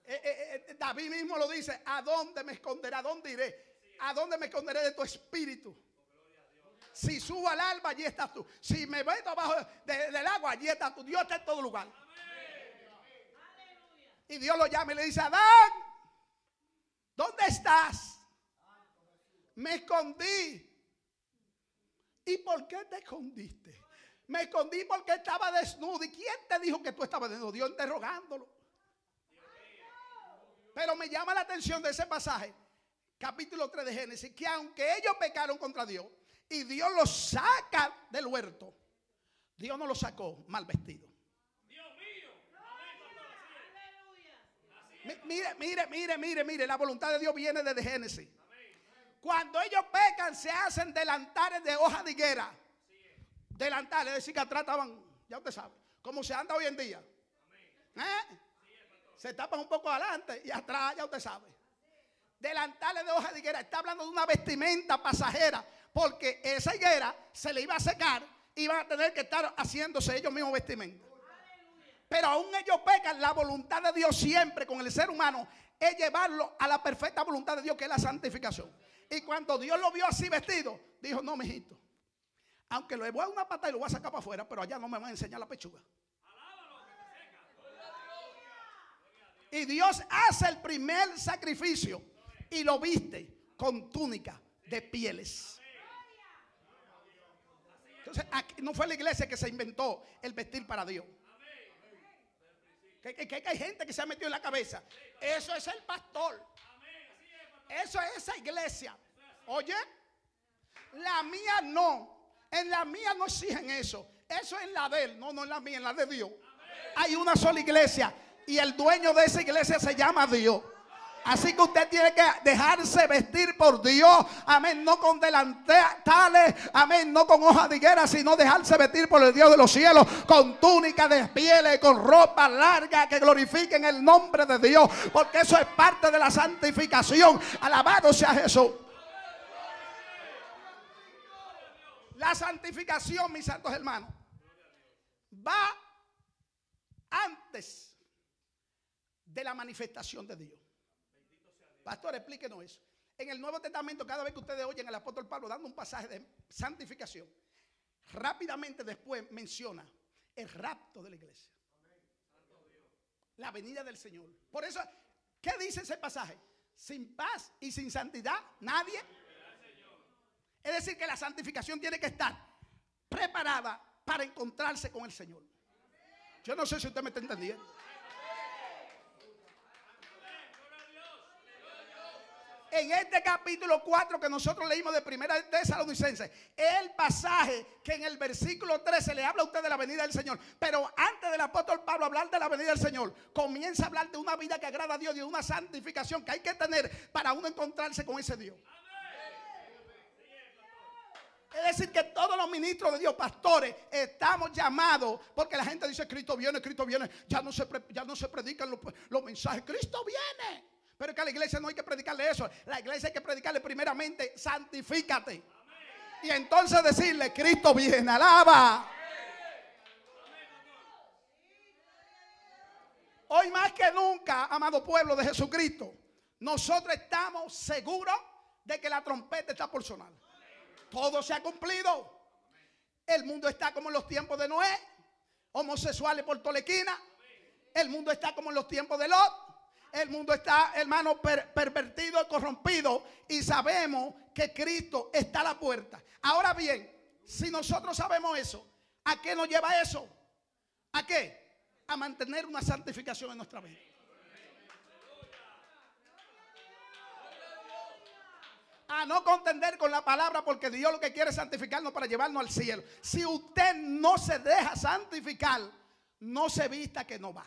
Eh, eh, eh, David mismo lo dice, ¿a dónde me esconderé? ¿A dónde iré? ¿A dónde me esconderé de tu espíritu? Si subo al alba, allí estás tú. Si me meto abajo del agua, allí estás tú. Dios está en todo lugar. Y Dios lo llama y le dice, Adán, ¿dónde estás? Me escondí ¿Y por qué te escondiste? Me escondí porque estaba desnudo. ¿Y quién te dijo que tú estabas desnudo? Dios interrogándolo. Pero me llama la atención de ese pasaje, capítulo 3 de Génesis, que aunque ellos pecaron contra Dios y Dios los saca del huerto, Dios no los sacó mal vestido. Mire, mire, mire, mire, mire, la voluntad de Dios viene desde Génesis. Cuando ellos pecan, se hacen delantares de hoja de higuera. Delantares, es decir, que atrás estaban, ya usted sabe, como se anda hoy en día. ¿Eh? Se tapan un poco adelante y atrás, ya usted sabe. Delantales de hoja de higuera. Está hablando de una vestimenta pasajera. Porque esa higuera se le iba a secar. Y Iban a tener que estar haciéndose ellos mismos vestimenta. Pero aún ellos pecan. La voluntad de Dios siempre con el ser humano es llevarlo a la perfecta voluntad de Dios, que es la santificación. Y cuando Dios lo vio así vestido, dijo, no, mijito. Aunque le voy a una pata y lo voy a sacar para afuera, pero allá no me van a enseñar la pechuga. Y Dios hace el primer sacrificio y lo viste con túnica de pieles. Entonces, no fue la iglesia que se inventó el vestir para Dios. Que, que, hay gente que se ha metido en la cabeza. Eso es el pastor. Eso es esa iglesia. Oye, la mía no. En la mía no exigen eso. Eso es la de él. No, no en la mía, en la de Dios. Hay una sola iglesia. Y el dueño de esa iglesia se llama Dios. Así que usted tiene que dejarse vestir por Dios. Amén. No con delantales. Amén. No con hojas de higuera, sino dejarse vestir por el Dios de los cielos. Con túnica de pieles, con ropa larga que glorifiquen el nombre de Dios. Porque eso es parte de la santificación. Alabado sea Jesús. La santificación, mis santos hermanos, va antes de la manifestación de Dios. Pastor, explíquenos eso. En el Nuevo Testamento, cada vez que ustedes oyen al apóstol Pablo dando un pasaje de santificación, rápidamente después menciona el rapto de la iglesia. La venida del Señor. Por eso, ¿qué dice ese pasaje? Sin paz y sin santidad, nadie. Es decir, que la santificación tiene que estar preparada para encontrarse con el Señor. Yo no sé si usted me está entendiendo. En este capítulo 4 que nosotros leímos de primera de Tesalonicenses, el pasaje que en el versículo 13 le habla a usted de la venida del Señor. Pero antes del apóstol Pablo hablar de la venida del Señor, comienza a hablar de una vida que agrada a Dios y de una santificación que hay que tener para uno encontrarse con ese Dios. Es decir, que todos los ministros de Dios, pastores, estamos llamados, porque la gente dice, Cristo viene, Cristo viene, ya no se, ya no se predican los, los mensajes, Cristo viene. Pero es que a la iglesia no hay que predicarle eso. La iglesia hay que predicarle primeramente, santifícate. Y entonces decirle, Cristo viene, alaba. Hoy más que nunca, amado pueblo de Jesucristo, nosotros estamos seguros de que la trompeta está por sonar. Todo se ha cumplido. El mundo está como en los tiempos de Noé, homosexuales por tolequina. El mundo está como en los tiempos de Lot. El mundo está, hermano, pervertido corrompido. Y sabemos que Cristo está a la puerta. Ahora bien, si nosotros sabemos eso, ¿a qué nos lleva eso? ¿A qué? A mantener una santificación en nuestra vida. a no contender con la palabra porque Dios lo que quiere es santificarnos para llevarnos al cielo. Si usted no se deja santificar, no se vista que no va.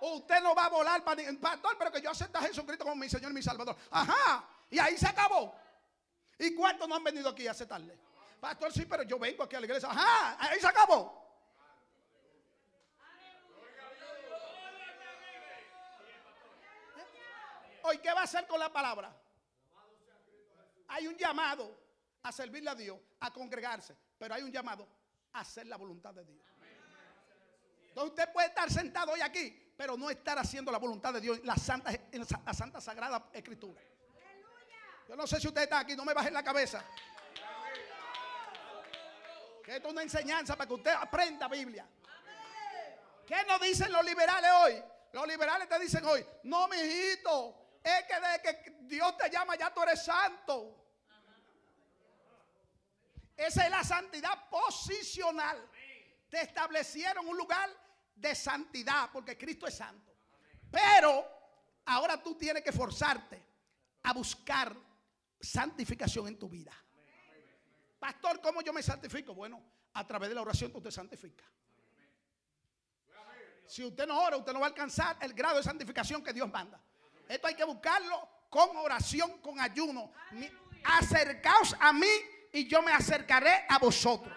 Usted no va a volar para pastor, pero que yo acepto a Jesucristo como mi Señor y mi Salvador. Ajá, y ahí se acabó. ¿Y cuántos no han venido aquí a aceptarle? Pastor, sí, pero yo vengo aquí a la iglesia. Ajá, ahí se acabó. Hoy, ¿qué va a hacer con la palabra? Hay un llamado a servirle a Dios, a congregarse, pero hay un llamado a hacer la voluntad de Dios. Entonces usted puede estar sentado hoy aquí, pero no estar haciendo la voluntad de Dios, la santa, en la santa sagrada escritura. Yo no sé si usted está aquí, no me baje la cabeza. Que esto es una enseñanza para que usted aprenda Biblia. ¿Qué nos dicen los liberales hoy? Los liberales te dicen hoy, no, mi hijito, es que desde que Dios te llama ya tú eres santo. Esa es la santidad posicional. Te establecieron un lugar de santidad porque Cristo es santo. Pero ahora tú tienes que forzarte a buscar santificación en tu vida. Pastor, ¿cómo yo me santifico? Bueno, a través de la oración tú te santificas. Si usted no ora, usted no va a alcanzar el grado de santificación que Dios manda. Esto hay que buscarlo con oración, con ayuno. Acercaos a mí y yo me acercaré a vosotros.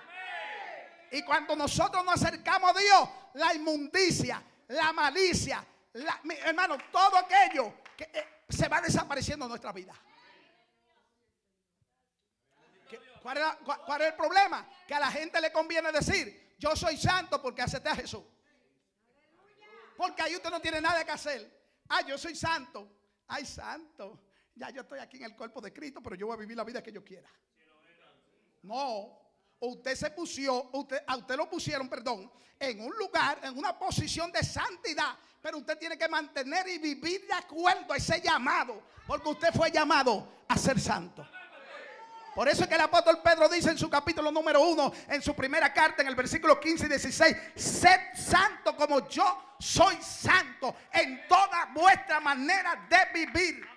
Y cuando nosotros nos acercamos a Dios, la inmundicia, la malicia, hermano, todo aquello que eh, se va desapareciendo en nuestra vida. ¿Cuál es, ¿Cuál es, el problema? Que a la gente le conviene decir, yo soy santo porque acepté a Jesús. Porque ahí usted no tiene nada que hacer. Ah, yo soy santo. Ay, santo. Ya yo estoy aquí en el cuerpo de Cristo, pero yo voy a vivir la vida que yo quiera. No. Usted se puso, usted, a usted lo pusieron, perdón, en un lugar, en una posición de santidad. Pero usted tiene que mantener y vivir de acuerdo a ese llamado. Porque usted fue llamado a ser santo. Por eso es que el apóstol Pedro dice en su capítulo número 1, en su primera carta, en el versículo 15 y 16, sed santo como yo soy santo en toda vuestra manera de vivir.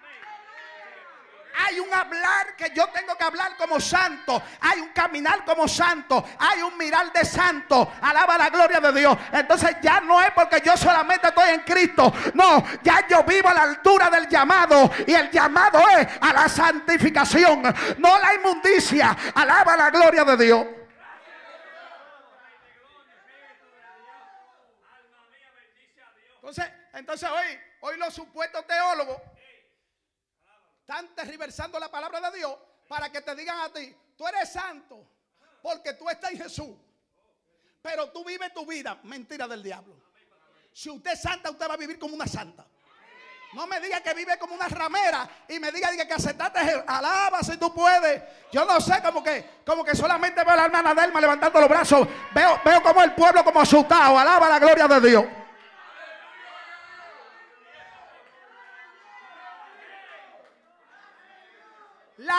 Hay un hablar que yo tengo que hablar como santo. Hay un caminar como santo. Hay un mirar de santo. Alaba la gloria de Dios. Entonces ya no es porque yo solamente estoy en Cristo. No, ya yo vivo a la altura del llamado. Y el llamado es a la santificación. No la inmundicia. Alaba la gloria de Dios. Entonces, entonces hoy, hoy los supuestos teólogos están tergiversando la palabra de Dios para que te digan a ti, tú eres santo porque tú estás en Jesús. Pero tú vives tu vida, mentira del diablo. Si usted es santa, usted va a vivir como una santa. No me diga que vive como una ramera y me diga, que aceptaste, alaba si tú puedes. Yo no sé, como que, como que solamente veo a la hermana Delma levantando los brazos. Veo, veo como el pueblo como asustado. Alaba la gloria de Dios.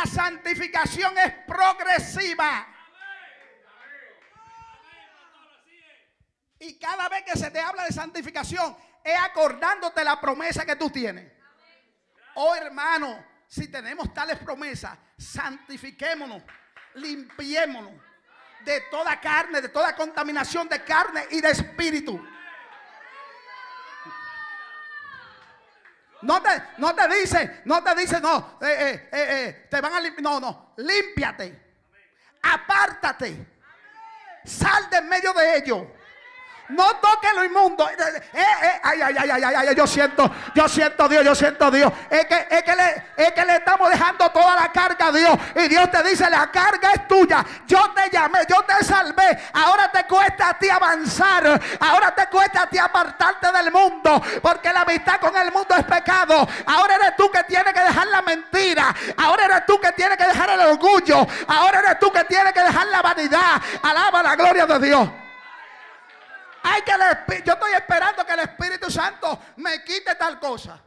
Santificación es progresiva. Y cada vez que se te habla de santificación, es acordándote la promesa que tú tienes. Oh hermano, si tenemos tales promesas, santifiquémonos, limpiémonos de toda carne, de toda contaminación de carne y de espíritu. No te, no te dice, no te dice, no, eh, eh, eh, te van a limpiar. No, no, límpiate. Apártate. Sal de en medio de ellos. No toque lo inmundo. Eh, eh, eh, ay, ay, ay, ay, ay, yo siento, yo siento Dios, yo siento Dios. Es que, es que, le, es que le estamos dejando toda la carga a Dios. Y Dios te dice, la carga es tuya. Yo te llamé, yo te salvé. Ahora te cuesta a ti avanzar. Ahora te cuesta a ti apartarte del mundo. Porque la amistad con el mundo es pecado. Ahora eres tú que tienes que dejar la mentira. Ahora eres tú que tienes que dejar el orgullo. Ahora eres tú que tienes que dejar la vanidad. Alaba la gloria de Dios. Hay que yo estoy esperando que el Espíritu Santo me quite tal cosa.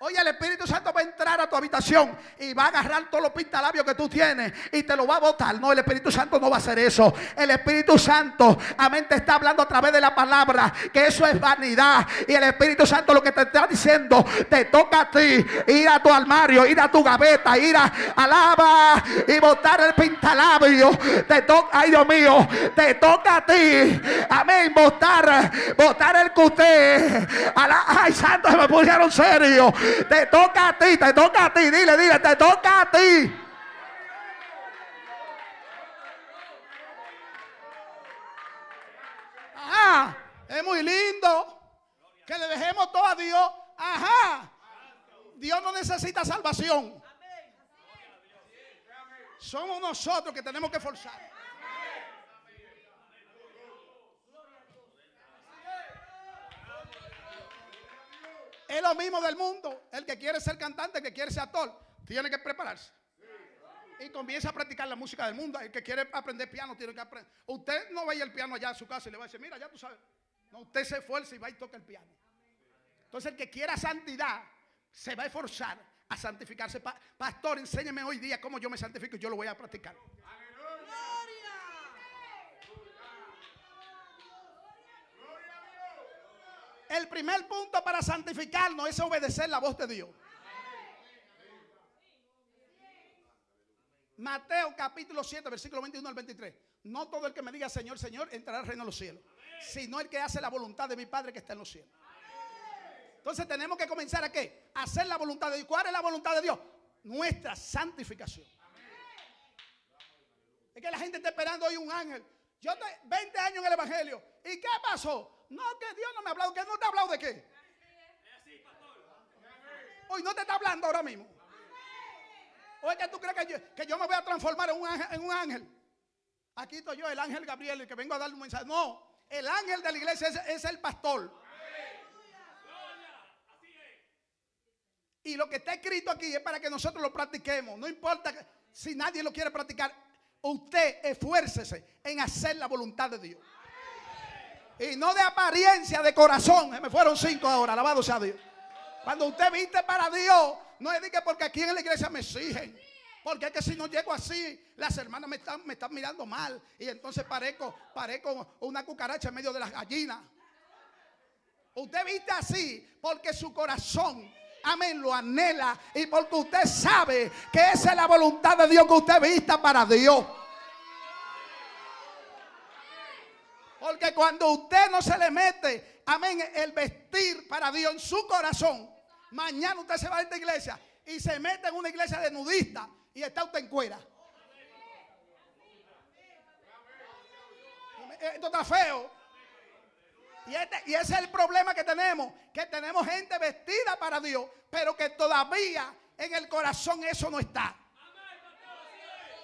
Oye, el Espíritu Santo va a entrar a tu habitación y va a agarrar todos los pintalabios que tú tienes y te lo va a botar. No, el Espíritu Santo no va a hacer eso. El Espíritu Santo, amén, te está hablando a través de la palabra que eso es vanidad. Y el Espíritu Santo lo que te está diciendo, te toca a ti ir a tu armario, ir a tu gaveta, ir a alaba y botar el pintalabio. Te toca, ay Dios mío, te toca a ti, amén, botar, botar el cuté. Ay, santo, se me pusieron serio. Te toca a ti, te toca a ti. Dile, dile, te toca a ti. Ajá, es muy lindo que le dejemos todo a Dios. Ajá, Dios no necesita salvación. Somos nosotros que tenemos que forzar. Es lo mismo del mundo. El que quiere ser cantante, el que quiere ser actor, tiene que prepararse. Y comienza a practicar la música del mundo. El que quiere aprender piano tiene que aprender. Usted no vaya el piano allá en su casa y le va a decir, mira, ya tú sabes. No, usted se esfuerza y va y toca el piano. Entonces el que quiera santidad se va a esforzar a santificarse. Pastor, enséñeme hoy día cómo yo me santifico y yo lo voy a practicar. El primer punto para santificarnos es obedecer la voz de Dios. Mateo capítulo 7, versículo 21 al 23. No todo el que me diga Señor, Señor, entrará al reino de los cielos, sino el que hace la voluntad de mi Padre que está en los cielos. Entonces tenemos que comenzar a qué? Hacer la voluntad de Dios. ¿Cuál es la voluntad de Dios? Nuestra santificación. Es que la gente está esperando hoy un ángel. Yo estoy 20 años en el Evangelio. ¿Y qué pasó? No, que Dios no me ha hablado. ¿Que no te ha hablado de qué? Hoy no te está hablando ahora mismo. ¿O es que tú crees que yo, me voy a transformar en un, ángel? Aquí estoy yo, el ángel Gabriel, el que vengo a darle un mensaje. No, el ángel de la iglesia es, el pastor. Y lo que está escrito aquí es para que nosotros lo practiquemos. No importa si nadie lo quiere practicar. Usted esfuércese en hacer la voluntad de Dios. Y no de apariencia, de corazón. Me fueron cinco ahora, alabado sea Dios. Cuando usted viste para Dios, no es que porque aquí en la iglesia me exigen. Porque es que si no llego así, las hermanas me están, me están mirando mal. Y entonces parezco, parezco una cucaracha en medio de las gallinas. Usted viste así porque su corazón, amén, lo anhela. Y porque usted sabe que esa es la voluntad de Dios que usted vista para Dios. Porque cuando usted no se le mete, amén, el vestir para Dios en su corazón, mañana usted se va a esta iglesia y se mete en una iglesia de nudistas y está usted en cuera. Esto está feo. Y, este, y ese es el problema que tenemos, que tenemos gente vestida para Dios, pero que todavía en el corazón eso no está.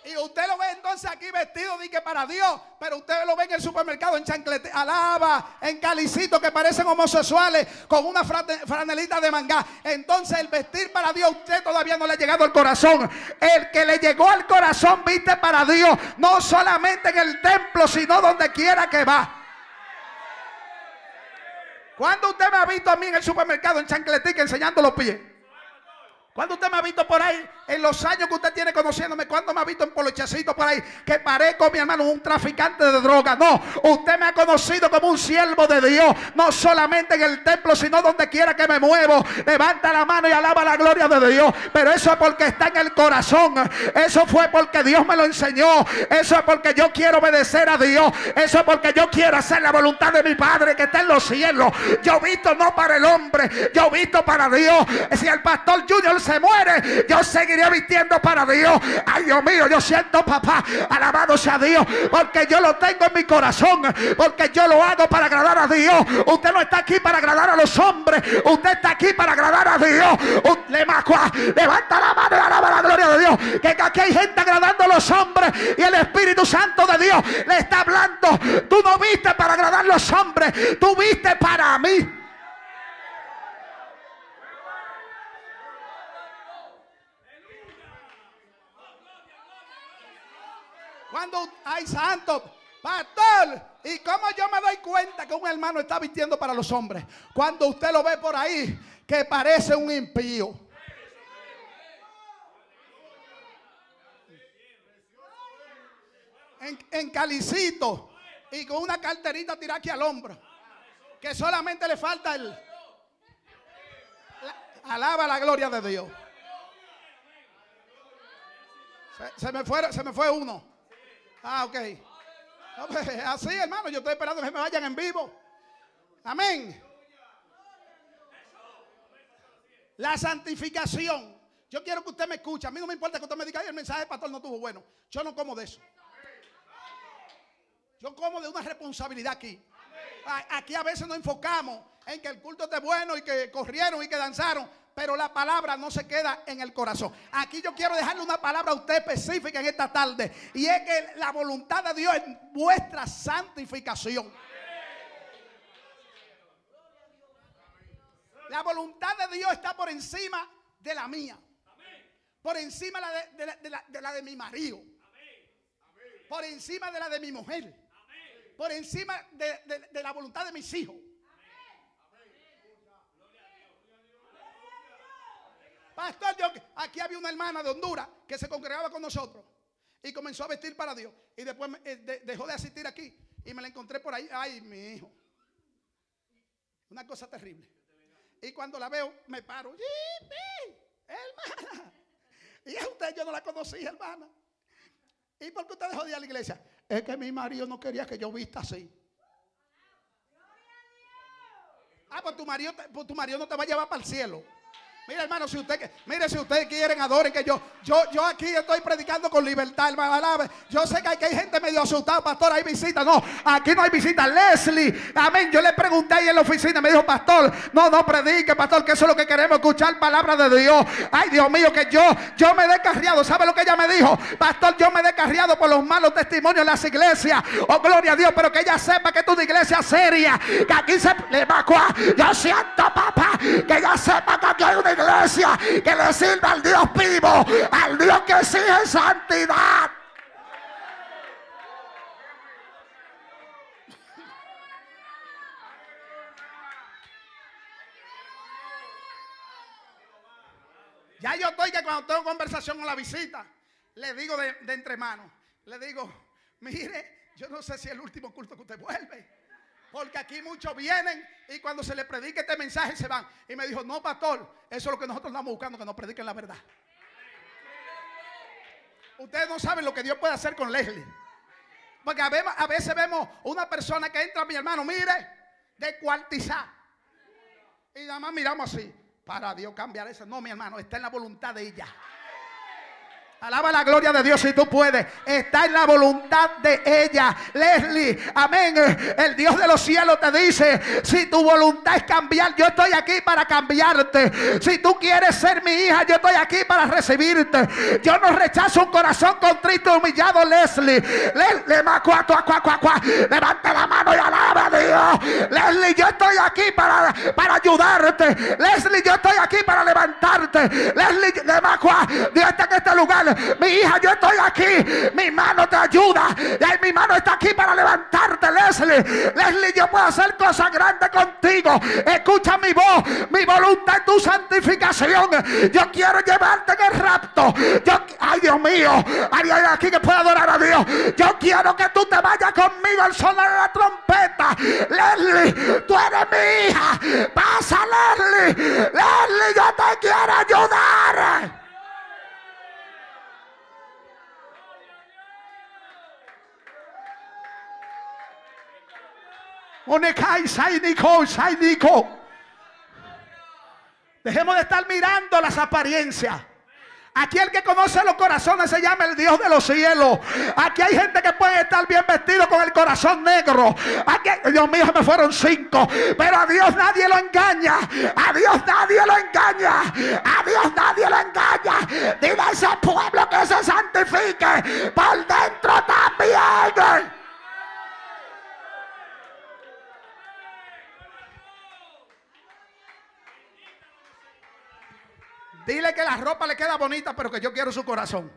Y usted lo ve entonces aquí vestido de que para Dios, pero usted lo ve en el supermercado en chanclete, alaba, en calicito que parecen homosexuales con una franelita de mangá. Entonces el vestir para Dios usted todavía no le ha llegado al corazón. El que le llegó al corazón viste para Dios, no solamente en el templo, sino donde quiera que va. ¿Cuándo usted me ha visto a mí en el supermercado en chancletica enseñando los pies? ¿Cuándo usted me ha visto por ahí? En los años que usted tiene conociéndome, ¿cuándo me ha visto en polochecito por ahí? Que parezco, mi hermano, un traficante de droga. No, usted me ha conocido como un siervo de Dios. No solamente en el templo, sino donde quiera que me muevo. Levanta la mano y alaba la gloria de Dios. Pero eso es porque está en el corazón. Eso fue porque Dios me lo enseñó. Eso es porque yo quiero obedecer a Dios. Eso es porque yo quiero hacer la voluntad de mi Padre que está en los cielos. Yo visto no para el hombre, yo visto para Dios. Si el pastor Junior se muere, yo seguiré vistiendo para Dios. Ay, Dios mío, yo siento, papá, alabado sea Dios, porque yo lo tengo en mi corazón, porque yo lo hago para agradar a Dios. Usted no está aquí para agradar a los hombres, usted está aquí para agradar a Dios. Levanta la mano y alaba la gloria de Dios. Que aquí hay gente agradando a los hombres y el Espíritu Santo de Dios le está hablando. Tú no viste para agradar a los hombres, tú viste para mí. Cuando hay santos, pastor, ¿y cómo yo me doy cuenta que un hermano está vistiendo para los hombres? Cuando usted lo ve por ahí, que parece un impío. En, calicito y con una carterita tirada aquí al hombro. Que solamente le falta el. alaba la gloria de Dios. Se me fue uno. Ah, ok. Pues, así, hermano, yo estoy esperando que me vayan en vivo. Amén. La santificación. Yo quiero que usted me escuche. A mí no me importa que usted me diga, el mensaje del pastor no estuvo bueno. Yo no como de eso. Yo como de una responsabilidad aquí. Aquí a veces nos enfocamos en que el culto esté bueno y que corrieron y que danzaron pero la palabra no se queda en el corazón. Aquí yo quiero dejarle una palabra a usted específica en esta tarde. Y es que la voluntad de Dios es vuestra santificación. La voluntad de Dios está por encima de la mía. Por encima de la de, mi marido. Por encima de la de mi mujer. Por encima de la voluntad de mis hijos. Pastor, yo, aquí había una hermana de Honduras que se congregaba con nosotros y comenzó a vestir para Dios. Y después eh, dejó de asistir aquí y me la encontré por ahí. Ay, mi hijo. Una cosa terrible. Y cuando la veo, me paro. Hermana. Y a usted yo no la conocía, hermana. ¿Y por qué usted dejó de ir a la iglesia? Es que mi marido no quería que yo vista así. Ah, pues tu marido, pues tu marido no te va a llevar para el cielo. Mira, hermano, si usted, mire, si ustedes quieren, adoren que yo, yo, yo aquí estoy predicando con libertad, hermano. Yo sé que hay, que hay gente medio asustada, pastor, hay visita. No, aquí no hay visita. Leslie, amén. Yo le pregunté ahí en la oficina, me dijo, pastor, no, no predique, pastor, que eso es lo que queremos, escuchar palabra de Dios. Ay, Dios mío, que yo, yo me he descarriado. ¿Sabe lo que ella me dijo? Pastor, yo me he descarriado por los malos testimonios en las iglesias. Oh, gloria a Dios, pero que ella sepa que es una iglesia seria. Que aquí se le va Yo siento, papá, que ella sepa que aquí hay una iglesia que le sirva al Dios vivo, al Dios que exige santidad. Ya yo estoy que cuando tengo conversación con la visita, le digo de, de entre manos, le digo, mire, yo no sé si es el último culto que usted vuelve. Porque aquí muchos vienen y cuando se les predique este mensaje se van. Y me dijo, no, pastor, eso es lo que nosotros estamos buscando, que nos prediquen la verdad. Ustedes no saben lo que Dios puede hacer con Leslie. Porque a veces vemos una persona que entra, mi hermano, mire, de cuartizar. Y nada más miramos así. Para Dios cambiar eso. No, mi hermano, está en la voluntad de ella. Alaba la gloria de Dios si tú puedes. Está en la voluntad de ella. Leslie, amén. El Dios de los cielos te dice, si tu voluntad es cambiar, yo estoy aquí para cambiarte. Si tú quieres ser mi hija, yo estoy aquí para recibirte. Yo no rechazo un corazón contrito y humillado, Leslie. Leslie, levanta la mano y alaba a Dios. Leslie, yo estoy aquí para, para ayudarte. Leslie, yo estoy aquí para levantarte. Leslie, Dios está en este lugar mi hija, yo estoy aquí. Mi mano te ayuda. Y mi mano está aquí para levantarte, Leslie. Leslie, yo puedo hacer cosas grandes contigo. Escucha mi voz, mi voluntad en tu santificación. Yo quiero llevarte en el rapto. Yo, ay, Dios mío. Hay alguien aquí que pueda adorar a Dios. Yo quiero que tú te vayas conmigo al sonar de la trompeta. Leslie, tú eres mi hija. Pasa, Leslie. Leslie, yo te quiero ayudar. Dejemos de estar mirando las apariencias. Aquí el que conoce los corazones se llama el Dios de los cielos. Aquí hay gente que puede estar bien vestido con el corazón negro. Aquí, Dios mío, me fueron cinco. Pero a Dios nadie lo engaña. A Dios nadie lo engaña. A Dios nadie lo engaña. Dile a ese pueblo que se santifique por dentro también. Dile que la ropa le queda bonita, pero que yo quiero su corazón.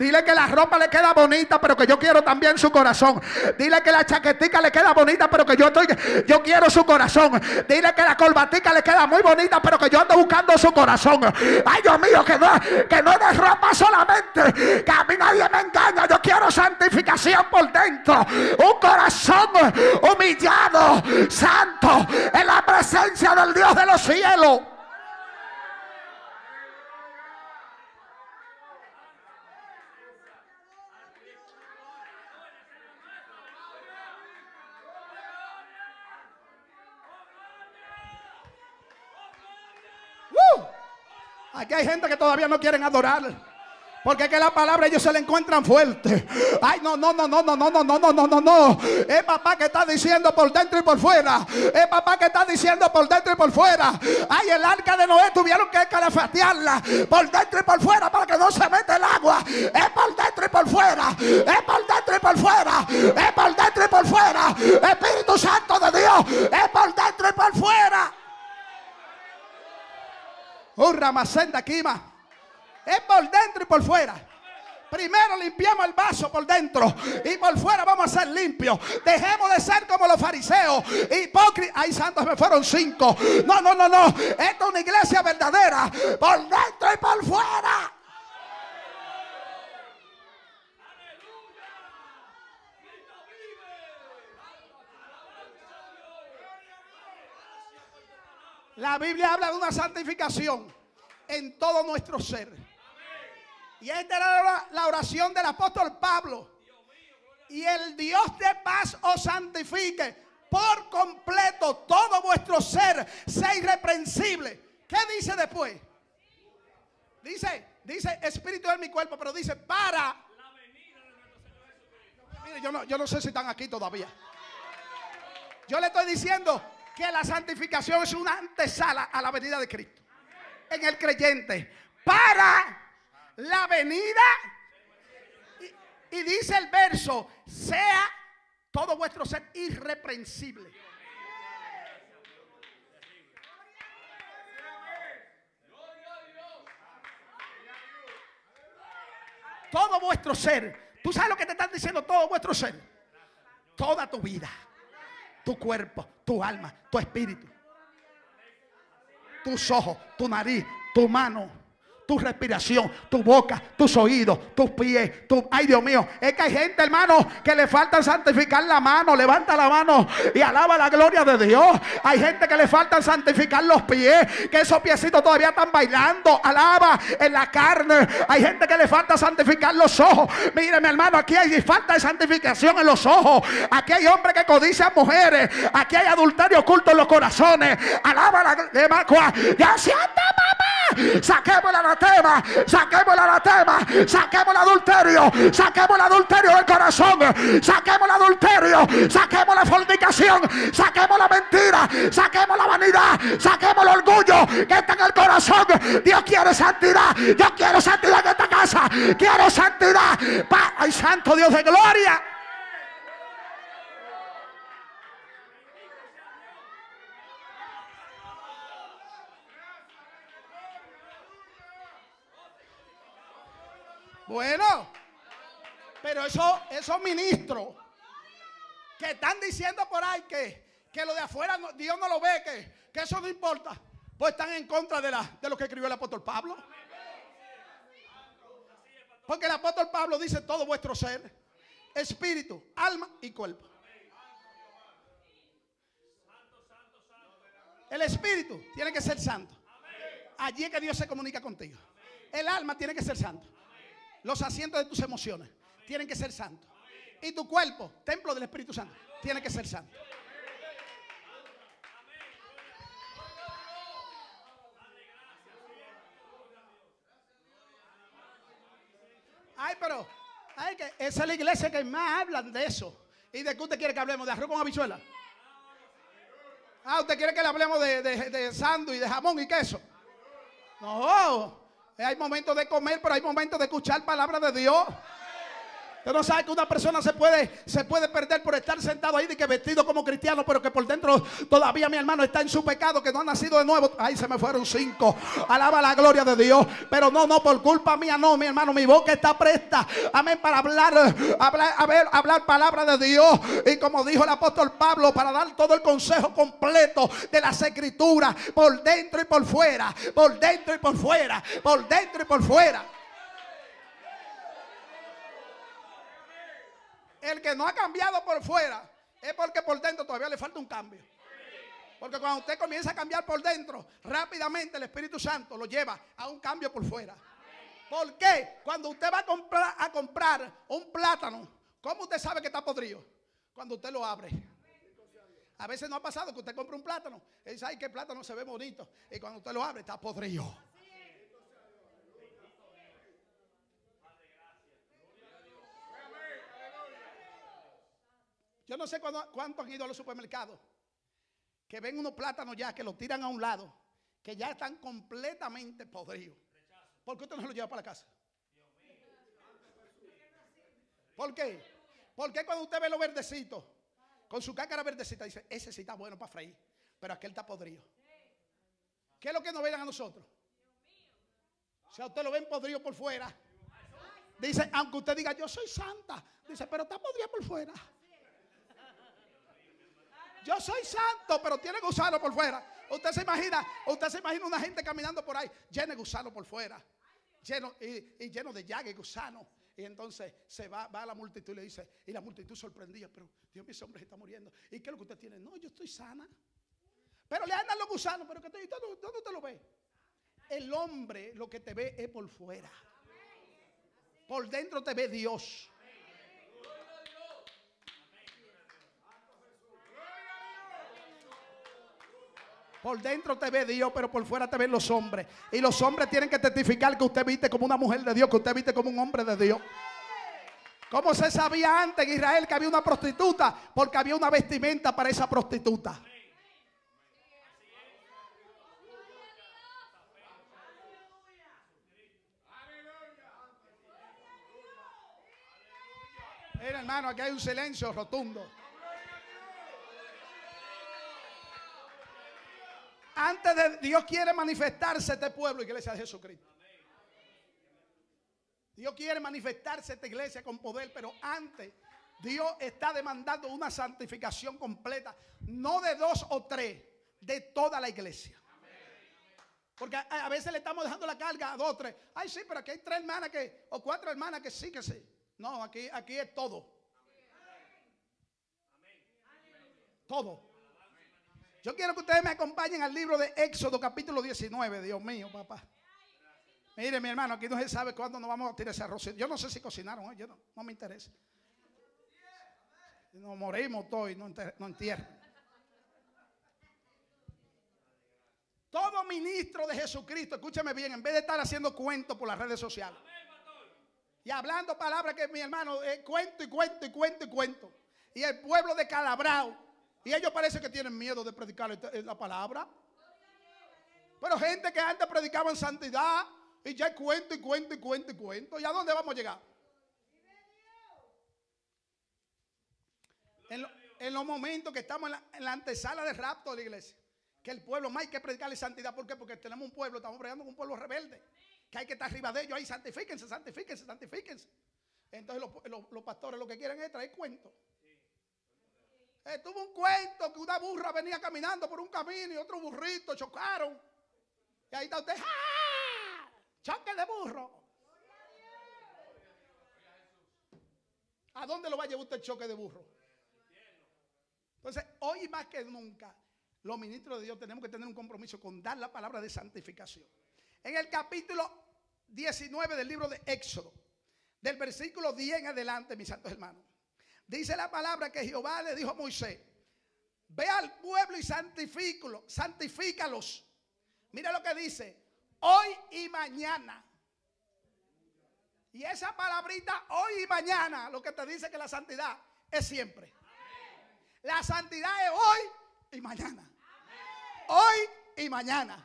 Dile que la ropa le queda bonita, pero que yo quiero también su corazón. Dile que la chaquetica le queda bonita, pero que yo estoy, yo quiero su corazón. Dile que la corbatica le queda muy bonita, pero que yo ando buscando su corazón. Ay, Dios mío, que no, que no es ropa solamente, que a mí nadie me engaña. Yo quiero santificación por dentro. Un corazón humillado, santo, en la presencia del Dios de los cielos. Aquí hay gente que todavía no quieren adorar. Porque es que la palabra ellos se la encuentran fuerte. Ay, no, no, no, no, no, no, no, no, no, no, no, no. Es papá que está diciendo por dentro y por fuera. Es papá que está diciendo por dentro y por fuera. Ay, el arca de Noé tuvieron que calafatearla por dentro y por fuera para que no se mete el agua. Es por dentro y por fuera. Es por dentro y por fuera. Es por dentro y por fuera. Espíritu Santo de Dios. Es por dentro y por fuera. Un ramacén de quima. Es por dentro y por fuera. Primero limpiamos el vaso por dentro y por fuera vamos a ser limpios. Dejemos de ser como los fariseos, hipócritas. Ay, santos, me fueron cinco. No, no, no, no. Esta es una iglesia verdadera. Por dentro y por fuera. La Biblia habla de una santificación en todo nuestro ser. Y esta era la oración del apóstol Pablo. Y el Dios de paz os santifique por completo todo vuestro ser, sea irreprensible. ¿Qué dice después? Dice, dice espíritu de mi cuerpo, pero dice para. Mire, yo no, yo no sé si están aquí todavía. Yo le estoy diciendo que la santificación es una antesala a la venida de Cristo. En el creyente. Para la venida. Y, dice el verso, sea todo vuestro ser irreprensible. Todo vuestro ser. ¿Tú sabes lo que te están diciendo todo vuestro ser? Toda tu vida tu cuerpo, tu alma, tu espíritu, tus ojos, tu nariz, tu mano, tu respiración, tu boca, tus oídos, tus pies. Ay Dios mío, es que hay gente hermano que le falta santificar la mano, levanta la mano y alaba la gloria de Dios. Hay gente que le falta santificar los pies, que esos piecitos todavía están bailando, alaba en la carne. Hay gente que le falta santificar los ojos. Mire mi hermano, aquí hay falta de santificación en los ojos. Aquí hay hombres que codician mujeres. Aquí hay adulterio oculto en los corazones. Alaba la Ya siente mamá. Saquemos el anatema, saquemos el anatema, saquemos el adulterio, saquemos el adulterio del corazón, saquemos el adulterio, saquemos la fornicación, saquemos la mentira, saquemos la vanidad, saquemos el orgullo que está en el corazón. Dios quiere santidad, Dios quiere santidad en esta casa, quiero santidad. Ay, santo Dios de gloria. Bueno, esos ministros que están diciendo por ahí que, que lo de afuera Dios no lo ve, que, que, eso no importa, pues están en contra de lo que escribió el apóstol Pablo. Porque el apóstol Pablo dice todo vuestro ser, espíritu, alma y cuerpo. El espíritu tiene que ser santo. Allí es que Dios se comunica contigo. El alma tiene que ser santo. Los asientos de tus emociones tienen que ser santos. Y tu cuerpo, templo del Espíritu Santo, tiene que ser santo. Ay, pero ay, que esa es la iglesia que más hablan de eso. ¿Y de qué usted quiere que hablemos? ¿De arroz con habichuela? Ah, ¿usted quiere que le hablemos de, de, de sándwich, de jamón y queso? No, hay momentos de comer, pero hay momentos de escuchar palabra de Dios. Usted no sabe que una persona se puede, se puede perder por estar sentado ahí de que vestido como cristiano, pero que por dentro todavía mi hermano está en su pecado, que no ha nacido de nuevo. Ahí se me fueron cinco. Alaba la gloria de Dios. Pero no, no, por culpa mía, no, mi hermano, mi boca está presta. Amén, para hablar, hablar, a ver, hablar palabra de Dios. Y como dijo el apóstol Pablo, para dar todo el consejo completo de las escrituras, por dentro y por fuera, por dentro y por fuera, por dentro y por fuera. El que no ha cambiado por fuera es porque por dentro todavía le falta un cambio. Porque cuando usted comienza a cambiar por dentro, rápidamente el Espíritu Santo lo lleva a un cambio por fuera. ¿Por qué? Cuando usted va a comprar, un plátano, ¿cómo usted sabe que está podrido? Cuando usted lo abre. A veces no ha pasado que usted compra un plátano y dice, ay, que plátano se ve bonito. Y cuando usted lo abre, está podrido. Yo no sé cuánto, han ido a los supermercados que ven unos plátanos ya que los tiran a un lado, que ya están completamente podridos. ¿Por qué usted no los lleva para la casa? ¿Por qué? Porque cuando usted ve los verdecitos, con su cácara verdecita, dice, ese sí está bueno para freír, pero aquel está podrido. ¿Qué es lo que nos ven a nosotros? Si a usted lo ven podrido por fuera, dice, aunque usted diga, yo soy santa, dice, pero está podrido por fuera. Yo soy santo, pero tiene gusano por fuera. Usted se imagina, usted se imagina una gente caminando por ahí lleno de gusano por fuera. Lleno, y, lleno de llaga y gusano. Y entonces se va, va a la multitud y le dice, y la multitud sorprendida, pero Dios mío, ese hombre está muriendo. ¿Y qué es lo que usted tiene? No, yo estoy sana. Pero le andan los gusanos, pero que ¿dónde, ¿dónde usted lo ve? El hombre lo que te ve es por fuera. Por dentro te ve Dios. Por dentro te ve Dios, pero por fuera te ven los hombres. Y los hombres tienen que testificar que usted viste como una mujer de Dios, que usted viste como un hombre de Dios. ¿Cómo se sabía antes en Israel que había una prostituta? Porque había una vestimenta para esa prostituta. Mira, hermano, aquí hay un silencio rotundo. Antes de Dios quiere manifestarse este pueblo, iglesia de Jesucristo. Dios quiere manifestarse esta iglesia con poder, pero antes Dios está demandando una santificación completa, no de dos o tres, de toda la iglesia. Porque a, veces le estamos dejando la carga a dos o tres. Ay, sí, pero aquí hay tres hermanas que, o cuatro hermanas que sí, que sí. No, aquí, aquí es todo. Todo. Yo quiero que ustedes me acompañen al libro de Éxodo capítulo 19. Dios mío, papá. Mire, mi hermano, aquí no se sabe cuándo nos vamos a tirar ese arroz. Yo no sé si cocinaron, ¿eh? yo no, no, me interesa. Nos morimos todos y no, no. Todo ministro de Jesucristo, escúchame bien, en vez de estar haciendo cuentos por las redes sociales y hablando palabras que mi hermano, cuento y cuento y cuento y cuento. Y el pueblo de Calabrao y ellos parece que tienen miedo de predicar la palabra. Pero gente que antes predicaba en santidad y ya cuento y cuento y cuento y cuento. ¿Y a dónde vamos a llegar? En, los momentos que estamos en la, antesala de rapto de la iglesia. Que el pueblo más hay que predicarle santidad. ¿Por qué? Porque tenemos un pueblo, estamos predicando con un pueblo rebelde. Que hay que estar arriba de ellos. Ahí santifíquense, santifíquense, santifíquense. Entonces los, los pastores lo que quieren es traer cuentos. Eh, tuvo un cuento que una burra venía caminando por un camino y otro burrito chocaron. Y ahí está usted, ¡ah! Choque de burro. ¿A dónde lo va a llevar usted el choque de burro? Entonces, hoy más que nunca, los ministros de Dios tenemos que tener un compromiso con dar la palabra de santificación. En el capítulo 19 del libro de Éxodo, del versículo 10 en adelante, mis santos hermanos. Dice la palabra que Jehová le dijo a Moisés, ve al pueblo y santifícalo, santifícalos. Mira lo que dice, hoy y mañana. Y esa palabrita hoy y mañana lo que te dice que la santidad es siempre. La santidad es hoy y mañana. Hoy y mañana.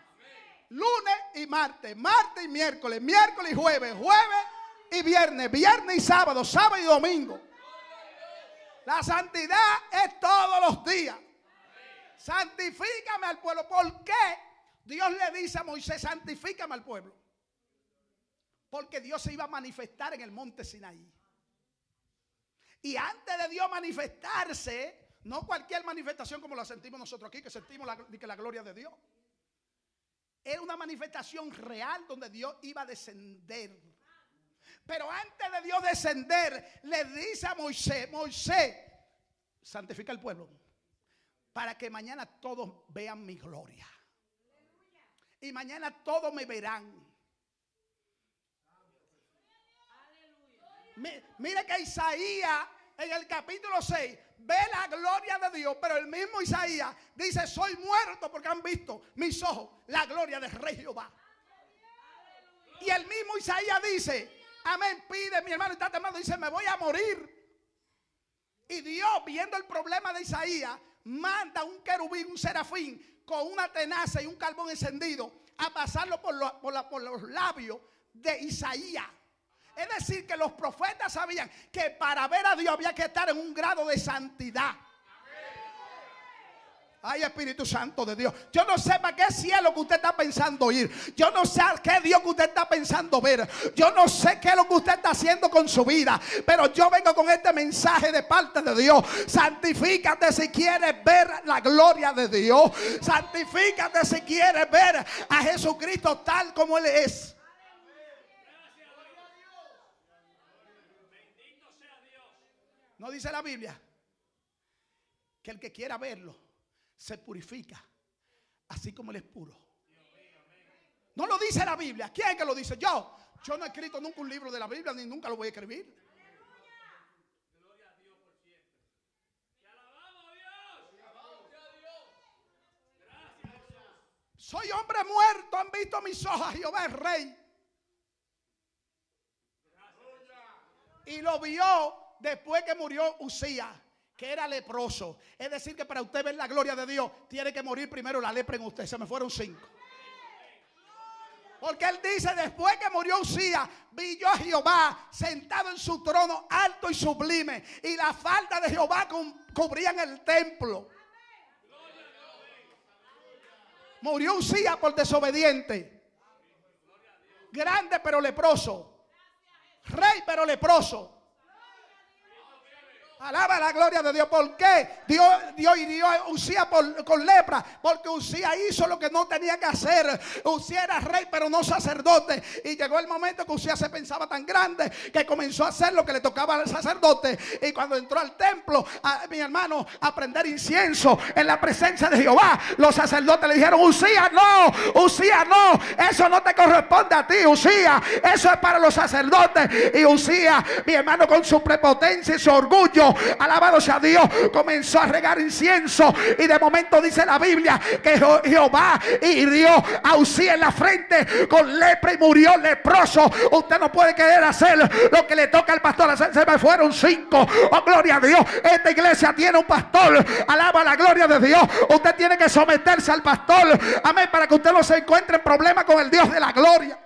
Lunes y martes, martes y miércoles, miércoles y jueves, jueves y viernes, viernes y sábado, sábado y domingo. La santidad es todos los días. Santifícame al pueblo. ¿Por qué Dios le dice a Moisés, santifícame al pueblo? Porque Dios se iba a manifestar en el monte Sinaí. Y antes de Dios manifestarse, no cualquier manifestación como la sentimos nosotros aquí, que sentimos la, que la gloria de Dios. Era una manifestación real donde Dios iba a descender. Pero antes de Dios descender, le dice a Moisés, Moisés, santifica el pueblo, para que mañana todos vean mi gloria. Y mañana todos me verán. Mire que Isaías en el capítulo 6 ve la gloria de Dios, pero el mismo Isaías dice, soy muerto porque han visto mis ojos la gloria del rey Jehová. Y el mismo Isaías dice, amén, pide, mi hermano está temblando, dice, me voy a morir. Y Dios, viendo el problema de Isaías, manda un querubín, un serafín, con una tenaza y un carbón encendido, a pasarlo por, por los labios de Isaías. Es decir, que los profetas sabían que para ver a Dios había que estar en un grado de santidad. Ay, Espíritu Santo de Dios. Yo no sé para qué cielo que usted está pensando ir. Yo no sé a qué Dios que usted está pensando ver. Yo no sé qué es lo que usted está haciendo con su vida. Pero yo vengo con este mensaje de parte de Dios. Santifícate si quieres ver la gloria de Dios. Santifícate si quieres ver a Jesucristo tal como Él es. ¿No dice la Biblia? Que el que quiera verlo se purifica, así como él es puro. No lo dice la Biblia. ¿Quién es que lo dice? Yo. Yo no he escrito nunca un libro de la Biblia ni nunca lo voy a escribir. Soy hombre muerto, han visto mis ojos, Jehová es rey. Y lo vio después que murió Usía, que era leproso. Es decir, que para usted ver la gloria de Dios, tiene que morir primero la lepra en usted. Se me fueron cinco. Porque él dice, después que murió Usía, vi yo a Jehová sentado en su trono alto y sublime. Y la falda de Jehová cubrían el templo. Murió Usía por desobediente. Grande pero leproso. Rey pero leproso. Alaba la gloria de Dios. ¿Por qué? Dios, Dios y Dios Usía con lepra. Porque Usía hizo lo que no tenía que hacer. Usía era rey, pero no sacerdote. Y llegó el momento que Usía se pensaba tan grande que comenzó a hacer lo que le tocaba al sacerdote. Y cuando entró al templo, a, mi hermano, a prender incienso en la presencia de Jehová, los sacerdotes le dijeron: Usía, no, Usía, no. Eso no te corresponde a ti, Usía. Eso es para los sacerdotes. Y Usía, mi hermano, con su prepotencia y su orgullo alabado sea Dios, comenzó a regar incienso. Y de momento dice la Biblia que Jehová hirió a Usía en la frente con lepra y murió leproso. Usted no puede querer hacer lo que le toca al pastor Se me fueron cinco. Oh, gloria a Dios. Esta iglesia tiene un pastor. Alaba la gloria de Dios. Usted tiene que someterse al pastor. Amén. Para que usted no se encuentre en problemas con el Dios de la gloria.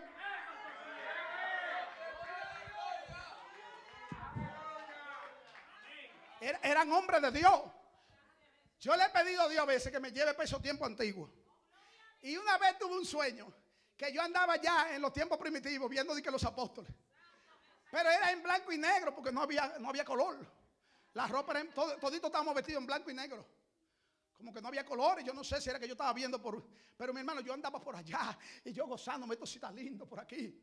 Eran hombres de Dios. Yo le he pedido a Dios a veces que me lleve peso tiempo antiguo. Y una vez tuve un sueño que yo andaba ya en los tiempos primitivos viendo de que los apóstoles. Pero era en blanco y negro porque no había, no había color. La ropa era, todo, todito estábamos vestidos en blanco y negro. Como que no había color y yo no sé si era que yo estaba viendo por... Pero mi hermano, yo andaba por allá y yo gozándome, esto sí está lindo por aquí.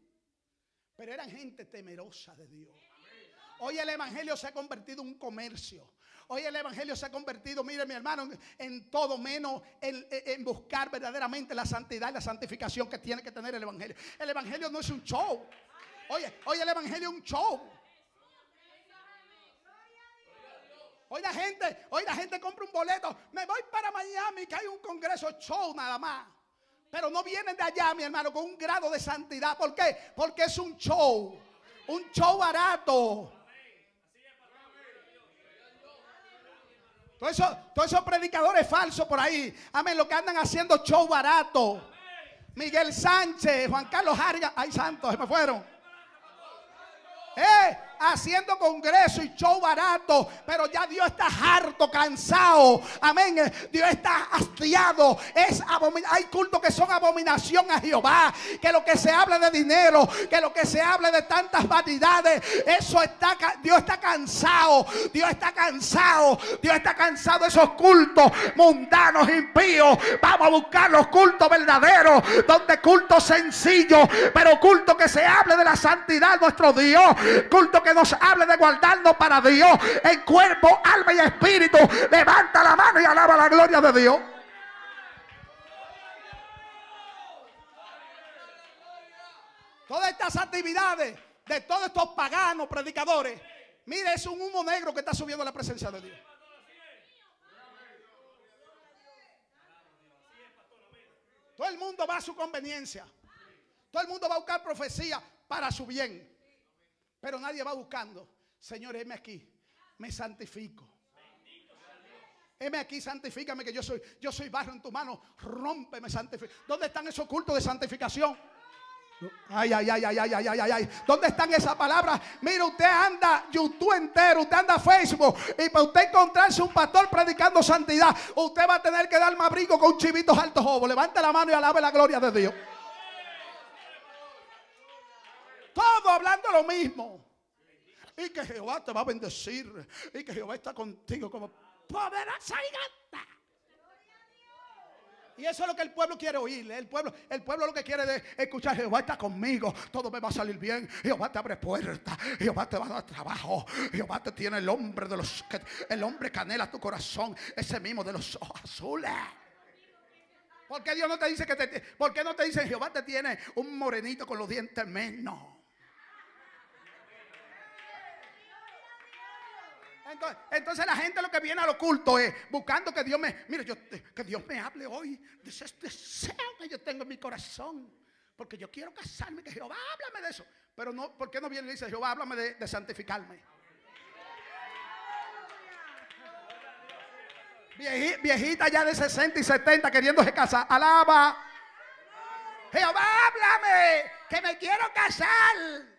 Pero eran gente temerosa de Dios. Hoy el Evangelio se ha convertido en un comercio. Hoy el Evangelio se ha convertido, mire mi hermano, en todo menos en, buscar verdaderamente la santidad y la santificación que tiene que tener el Evangelio. El Evangelio no es un show. Oye, hoy el Evangelio es un show. Hoy la gente, hoy la gente compra un boleto. Me voy para Miami que hay un congreso show nada más. Pero no vienen de allá, mi hermano, con un grado de santidad. ¿Por qué? Porque es un show. un show barato. Todos esos, todos esos predicadores falsos por ahí, amén, lo que andan haciendo show barato. Miguel Sánchez, Juan Carlos Harga, ay santos, se me fueron. Eh, haciendo congreso y show barato, pero ya Dios está harto, cansado. Amén. Dios está hastiado. Es hay cultos que son abominación a Jehová. Que lo que se habla de dinero, que lo que se habla de tantas vanidades, eso está Dios está cansado. Dios está cansado. Dios está cansado de esos cultos mundanos, impíos. Vamos a buscar los cultos verdaderos, donde cultos sencillos, pero culto que se hable de la santidad de nuestro Dios. Culto que nos hable de guardarnos para Dios en cuerpo, alma y espíritu. Levanta la mano y alaba la gloria de Dios. Todas estas actividades de todos estos paganos predicadores, mire, es un humo negro que está subiendo la presencia de Dios. Todo el mundo va a su conveniencia. Todo el mundo va a buscar profecía para su bien. Pero nadie va buscando. Señor, heme aquí. Me santifico. Heme aquí, santifícame que yo soy, yo soy barro en tu mano. Rómpeme, santifica. ¿Dónde están esos cultos de santificación? Ay, ay, ay, ay, ay, ay, ay, ay. ¿Dónde están esas palabras? Mira, usted anda YouTube entero, usted anda Facebook. Y para usted encontrarse un pastor predicando santidad, usted va a tener que darme abrigo con chivitos altos ojos. Levante la mano y alabe la gloria de Dios. Hablando lo mismo. Y que Jehová te va a bendecir. Y que Jehová está contigo como poderosa gigante. Y eso es lo que el pueblo quiere oír. El pueblo, el pueblo lo que quiere es escuchar, Jehová está conmigo, todo me va a salir bien. Jehová te abre puertas, Jehová te va a dar trabajo. Jehová te tiene el hombre de los el hombre canela tu corazón, ese mismo de los ojos azules. ¿Por qué Dios no te dice que te, por qué no te dice Jehová te tiene un morenito con los dientes menos? Entonces, la gente lo que viene al oculto es buscando que Dios me, mire, yo, que Dios me hable hoy de ese deseo que yo tengo en mi corazón. Porque yo quiero casarme, que Jehová háblame de eso. Pero no, ¿por qué no viene y dice, Jehová háblame de, santificarme? Viejita ya de 60 y 70 queriéndose casar. Alaba. Jehová háblame, que me quiero casar.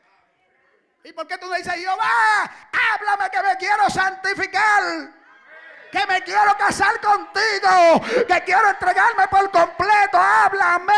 ¿Y por qué tú dices, Jehová, háblame que me quiero santificar? Que me quiero casar contigo. Que quiero entregarme por completo. Háblame.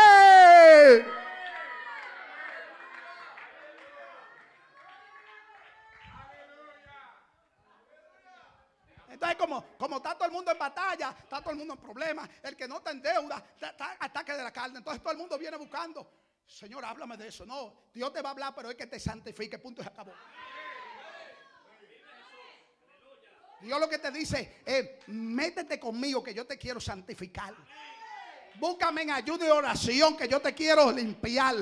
Entonces, como, como está todo el mundo en batalla, está todo el mundo en problemas, el que no está en deuda, está ataque de la carne. Entonces todo el mundo viene buscando Señor, háblame de eso. No, Dios te va a hablar, pero es que te santifique. Punto y se acabó. Dios lo que te dice es, métete conmigo que yo te quiero santificar. Búscame en ayuda y oración que yo te quiero limpiar.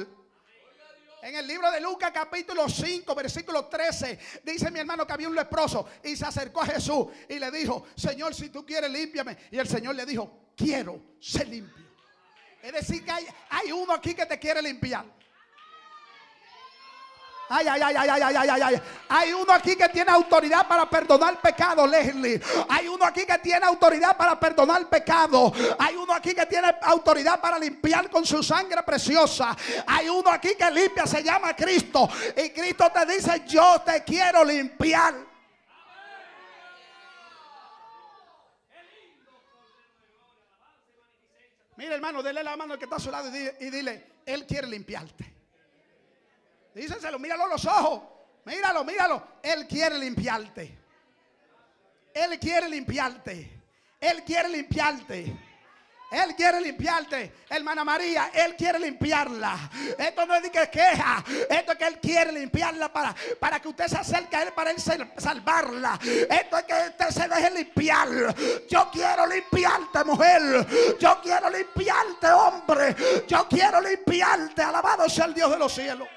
En el libro de Lucas capítulo 5 versículo 13 dice mi hermano que había un leproso y se acercó a Jesús y le dijo, Señor, si tú quieres límpiame. Y el Señor le dijo, quiero ser limpio. Es decir, que hay, uno aquí que te quiere limpiar. Ay, ay, ay, ay, ay, ay, ay, ay. Hay uno aquí que tiene autoridad para perdonar pecado, Leslie. Hay uno aquí que tiene autoridad para perdonar pecado. Hay uno aquí que tiene autoridad para limpiar con su sangre preciosa. Hay uno aquí que limpia, se llama Cristo. Y Cristo te dice, yo te quiero limpiar. Mira, hermano, dele la mano al que está a su lado y dile, Él quiere limpiarte. Díselo, míralo a los ojos. Míralo, míralo. Él quiere limpiarte. Él quiere limpiarte. Él quiere limpiarte. Él quiere limpiarte, hermana María. Él quiere limpiarla. Esto no es de que queja. Esto es que Él quiere limpiarla para, para que usted se acerque a Él para Él salvarla. Esto es que usted se deje limpiar. Yo quiero limpiarte, mujer. Yo quiero limpiarte, hombre. Yo quiero limpiarte. Alabado sea el Dios de los cielos.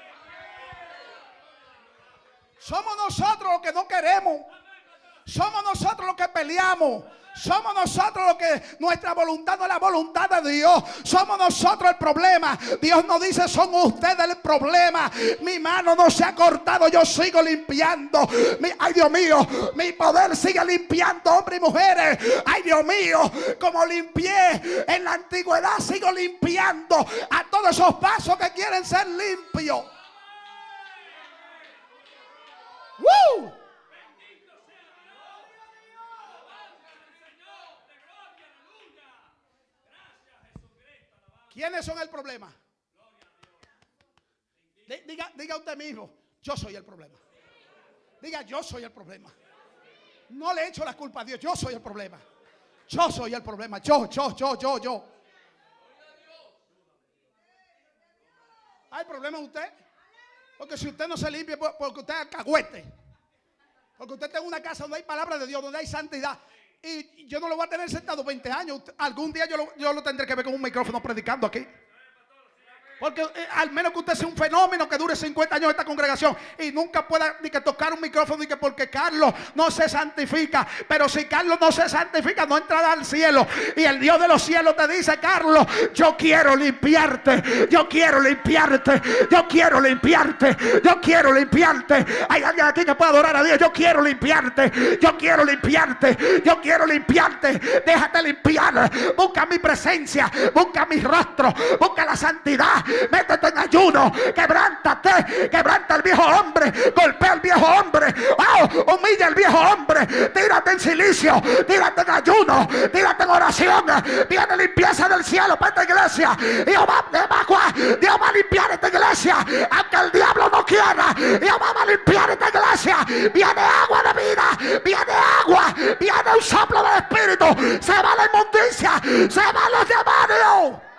Somos nosotros los que no queremos. Somos nosotros los que peleamos. Somos nosotros los que nuestra voluntad no es la voluntad de Dios. Somos nosotros el problema. Dios nos dice, son ustedes el problema. Mi mano no se ha cortado, yo sigo limpiando. ay Dios mío, mi poder sigue limpiando hombres y mujeres. Ay Dios mío, como limpié en la antigüedad, sigo limpiando a todos esos pasos que quieren ser limpios. ¡Woo! ¿Quiénes son el problema? Diga, diga usted mismo, yo soy el problema. Diga, yo soy el problema. No le echo la culpa a Dios, yo soy el problema. Yo soy el problema, yo, yo, yo, yo, yo. ¿Hay problema en usted? Porque si usted no se limpia, porque usted es cagüete. Porque usted tiene una casa donde hay palabra de Dios, donde hay santidad. Y yo no lo voy a tener sentado 20 años. Algún día yo lo, yo lo tendré que ver con un micrófono predicando aquí. Porque eh, al menos que usted sea un fenómeno que dure 50 años esta congregación y nunca pueda ni que tocar un micrófono ni que porque Carlos no se santifica. Pero si Carlos no se santifica, no entrará al cielo. Y el Dios de los cielos te dice, Carlos, yo quiero limpiarte. Yo quiero limpiarte. Yo quiero limpiarte. Yo quiero limpiarte. Hay alguien aquí que pueda adorar a Dios. Yo quiero limpiarte. Yo quiero limpiarte. Yo quiero limpiarte. Déjate limpiar. Busca mi presencia. Busca mi rostro. Busca la santidad métete en ayuno, quebrántate, quebranta al viejo hombre, golpea al viejo hombre, oh, humilla al viejo hombre, tírate en silicio, tírate en ayuno, tírate en oración, viene limpieza del cielo para esta iglesia, Dios va, Dios va a limpiar esta iglesia, aunque el diablo no quiera, Dios va a limpiar esta iglesia, viene agua de vida, viene agua, viene un soplo del espíritu, se va la inmundicia, se van los demonios.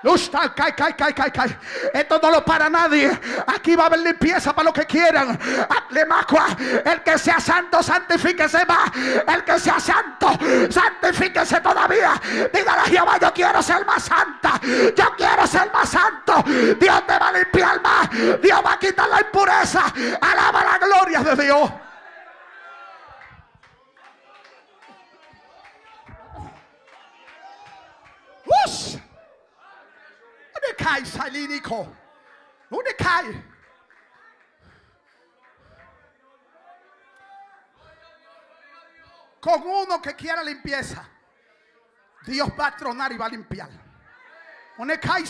Cae, cae, cae, cae, cae. Esto no lo para nadie. Aquí va a haber limpieza para los que quieran. El que sea santo, santifíquese más. El que sea santo, santifíquese todavía. Dígale a Jehová, yo quiero ser más santa. Yo quiero ser más santo. Dios te va a limpiar más. Dios va a quitar la impureza. Alaba la gloria de Dios. Cae salínico. ¿Dónde cae? Con uno que quiera limpieza, Dios va a tronar y va a limpiar. ¿Dónde cae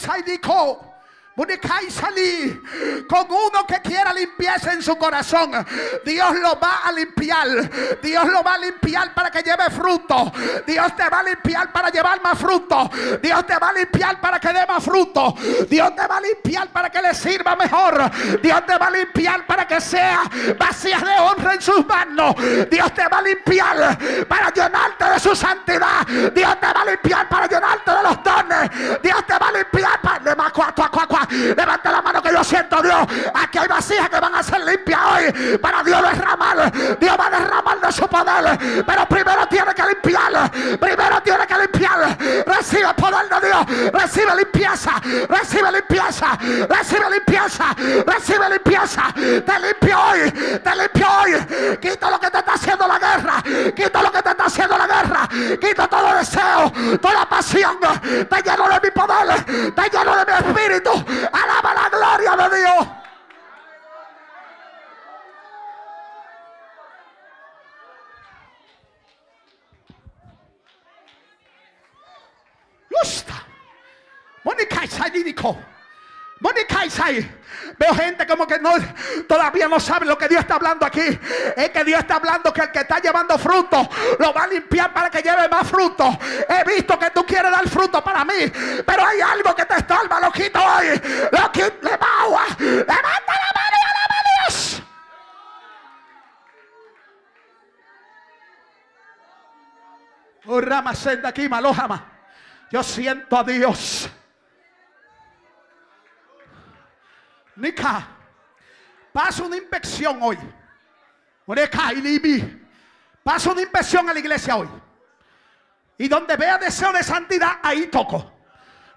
salínico? salir con uno que quiera limpieza en su corazón. Dios lo va a limpiar. Dios lo va a limpiar para que lleve fruto. Dios te va a limpiar para llevar más fruto. Dios te va a limpiar para que dé más fruto. Dios te va a limpiar para que le sirva mejor. Dios te va a limpiar para que sea vacías de honra en sus manos. Dios te va a limpiar para llenarte de su santidad. Dios te va a limpiar para llenarte de los dones. Dios te va a limpiar para Levanta la mano que yo siento, Dios. Aquí hay vasijas que van a ser limpias hoy. Para Dios derramar. Dios va a derramar de su poder. Pero primero tiene que limpiar. Primero tiene que limpiar. Recibe el poder de Dios. Recibe limpieza. Recibe limpieza. Recibe limpieza. Recibe limpieza. Te limpio hoy. Te limpio hoy. Quita lo que te está haciendo la guerra. Quita lo que te está haciendo la guerra. Quita todo deseo. Toda pasión. Te lleno de mi poder. Te lleno de mi espíritu. Alaba la gloria de Dios. Justa. Mónica Mónica Veo gente como que no todavía no sabe lo que Dios está hablando aquí. Es que Dios está hablando que el que está llevando fruto lo va a limpiar para que lleve más fruto. He visto que tú quieres dar fruto para mí, pero hay algo rama senda aquí, malojama. Yo siento a Dios. Nica, pasa una inspección hoy. Pasa una inspección a la iglesia hoy. Y donde vea deseo de santidad, ahí toco.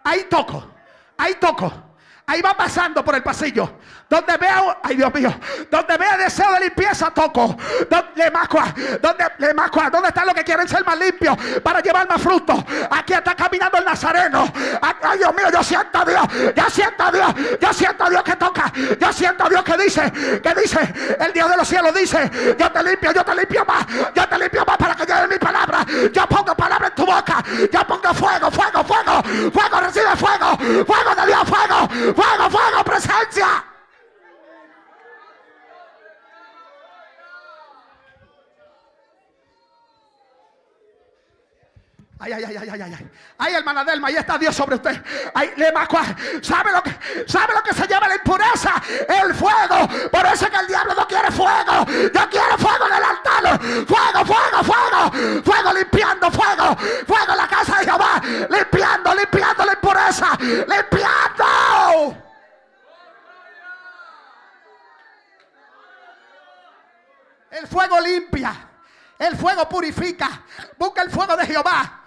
Ahí toco. Ahí toco. Ahí va pasando por el pasillo. Donde vea, ay Dios mío, donde vea deseo de limpieza, toco. Donde, macua, donde, le macua, ¿dónde están los que quieren ser más limpios para llevar más fruto? Aquí está caminando el Nazareno. Ay Dios mío, yo siento a Dios, yo siento a Dios, yo siento a Dios que toca, yo siento a Dios que dice, que dice, el Dios de los cielos dice, yo te limpio, yo te limpio más, yo te limpio más para que lleve mi palabra. Yo pongo palabra en tu boca, yo pongo fuego, fuego, fuego, fuego, recibe fuego, fuego de Dios, fuego, fuego, presencia. Ay, ay, ay, ay, ay, ay. Ay, hermana Delma, ahí está Dios sobre usted. Ay, le ¿Sabe lo que sabe lo que se llama la impureza? El fuego. Por eso es que el diablo no quiere fuego. Yo quiero fuego en el altar. Fuego, fuego, fuego. Fuego limpiando, fuego. Fuego en la casa de Jehová. Limpiando, limpiando la impureza. Limpiando. El fuego limpia. El fuego purifica. Busca el fuego de Jehová.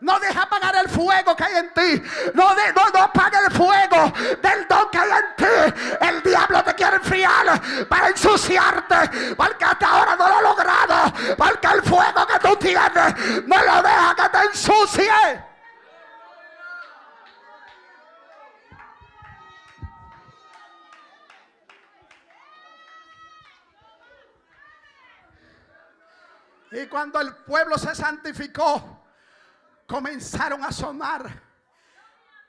No deja apagar el fuego que hay en ti. No, de, no, no apaga el fuego del don que hay en ti. El diablo te quiere enfriar para ensuciarte. Porque hasta ahora no lo ha logrado. Porque el fuego que tú tienes no lo deja que te ensucie. Y cuando el pueblo se santificó, comenzaron a sonar,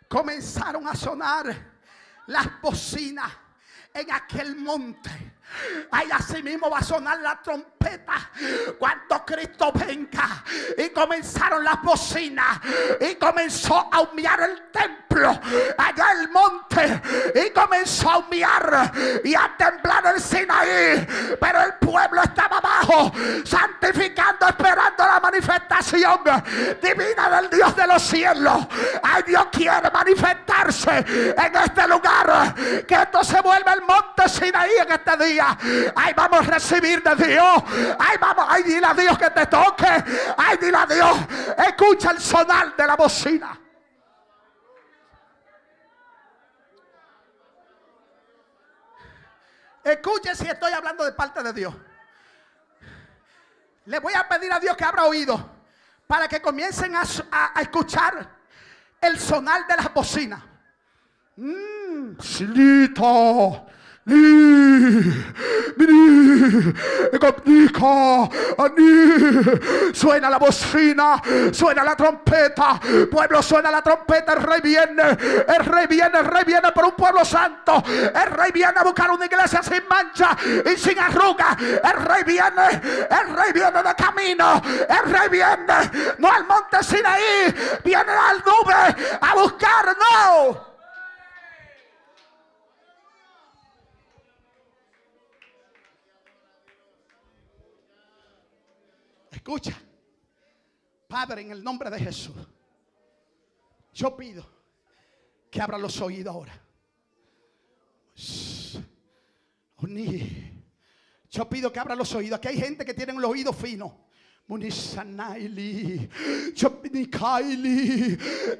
comenzaron a sonar las bocinas en aquel monte. Ahí así mismo va a sonar la trompeta cuando Cristo venga. Y comenzaron las bocinas. Y comenzó a humear el templo. Allá el monte. Y comenzó a humear. Y a temblar el Sinaí. Pero el pueblo estaba abajo. Santificando, esperando la manifestación divina del Dios de los cielos. Ay, Dios quiere manifestarse en este lugar. Que esto se vuelva el monte Sinaí en este día. Ay, vamos a recibir de Dios. Ay, vamos. Ay, dile a Dios que te toque. Ay, dile a Dios. Escucha el sonar de la bocina. Escuche si estoy hablando de parte de Dios. Le voy a pedir a Dios que abra oído para que comiencen a, escuchar el sonar de las bocinas. Mmm, Suena la bocina, suena la trompeta. Pueblo suena la trompeta. El rey viene, el rey viene, el rey viene por un pueblo santo. El rey viene a buscar una iglesia sin mancha y sin arruga. El rey viene, el rey viene de camino. El rey viene, no al monte Sinaí, viene al nube a buscar, no. Escucha, Padre, en el nombre de Jesús, yo pido que abra los oídos ahora. Yo pido que abra los oídos. Aquí hay gente que tiene los oídos finos.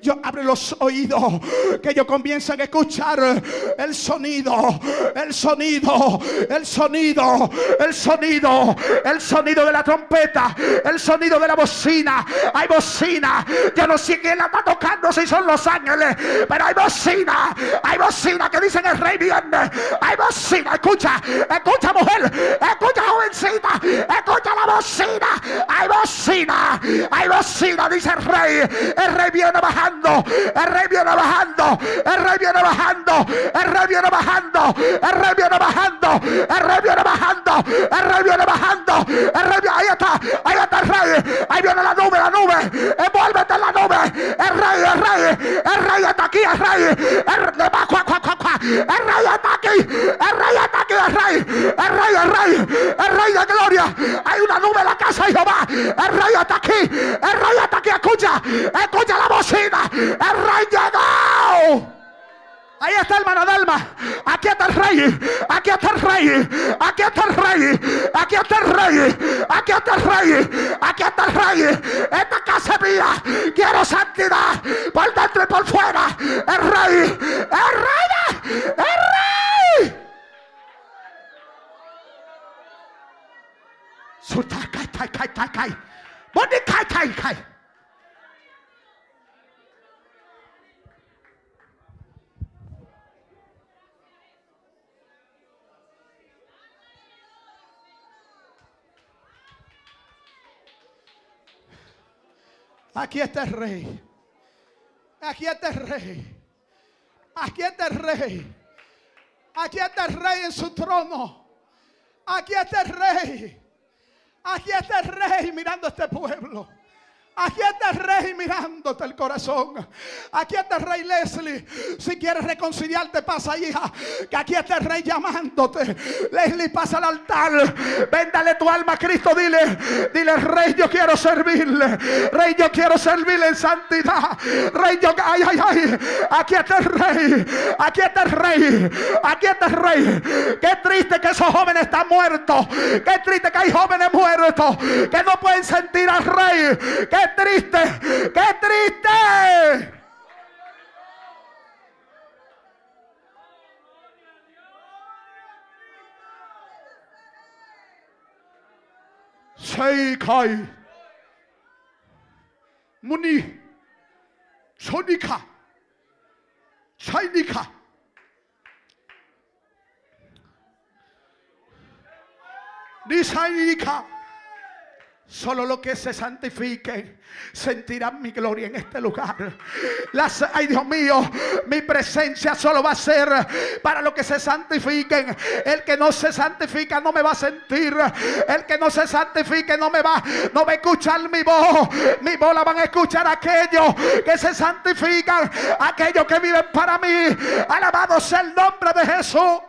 Yo abre los oídos que yo comiencen a escuchar el sonido, el sonido, el sonido, el sonido, el sonido de la trompeta, el sonido de la bocina. Hay bocina. Yo no sé quién la está tocando si son los ángeles, pero hay bocina, hay bocina que dicen el rey viene. Hay bocina, escucha, escucha mujer, escucha jovencita, escucha la bocina hay bocina, hay bocina, dice el rey. El rey viene bajando, el rey viene bajando, el rey viene bajando, el rey viene bajando, el rey viene bajando, el rey viene bajando, el rey viene bajando, el rey viene, ahí está, ahí está el rey, ahí viene la nube, la nube, envuélvete en la nube, el rey, el rey, el rey está aquí, el rey, el, el rey está aquí, el rey el rey, el rey, el rey, el rey de gloria, hay una nube en la casa de Jehová, el rey está aquí. El rey está aquí. Escucha. Escucha la bocina. El rey llegó. Ahí está hermano Dalma. Aquí está el rey. Aquí está el rey. Aquí está el rey. Aquí está el rey. Aquí está el rey. Aquí está el rey. Esta casa es mía. Quiero santidad por dentro y por fuera. El rey. El rey. El rey. Suta kai kai kai kai kai. Kai. Aquí está el rey. Aquí está el rey. Aquí está el rey. Aquí está el rey en su trono. Aquí está el rey. Aquí está el rey mirando a este pueblo. Aquí está el rey mirándote el corazón. Aquí está el rey Leslie. Si quieres reconciliarte, pasa hija. Que aquí está el rey llamándote. Leslie, pasa al altar. Véndale tu alma a Cristo. Dile, dile, rey, yo quiero servirle. Rey, yo quiero servirle en santidad. Rey, yo, ay, ay, ay. Aquí está el rey. Aquí está el rey. Aquí está el rey. Qué triste que esos jóvenes están muertos. Qué triste que hay jóvenes muertos que no pueden sentir al rey. Qué triste, qué triste. Seikai Muni. Sonika. Sainika Nisainika Solo los que se santifiquen sentirán mi gloria en este lugar. Las, ay Dios mío, mi presencia solo va a ser para los que se santifiquen. El que no se santifica no me va a sentir. El que no se santifique no me va, no va a escuchar mi voz. Mi voz la van a escuchar aquellos que se santifican, aquellos que viven para mí. Alabado sea el nombre de Jesús.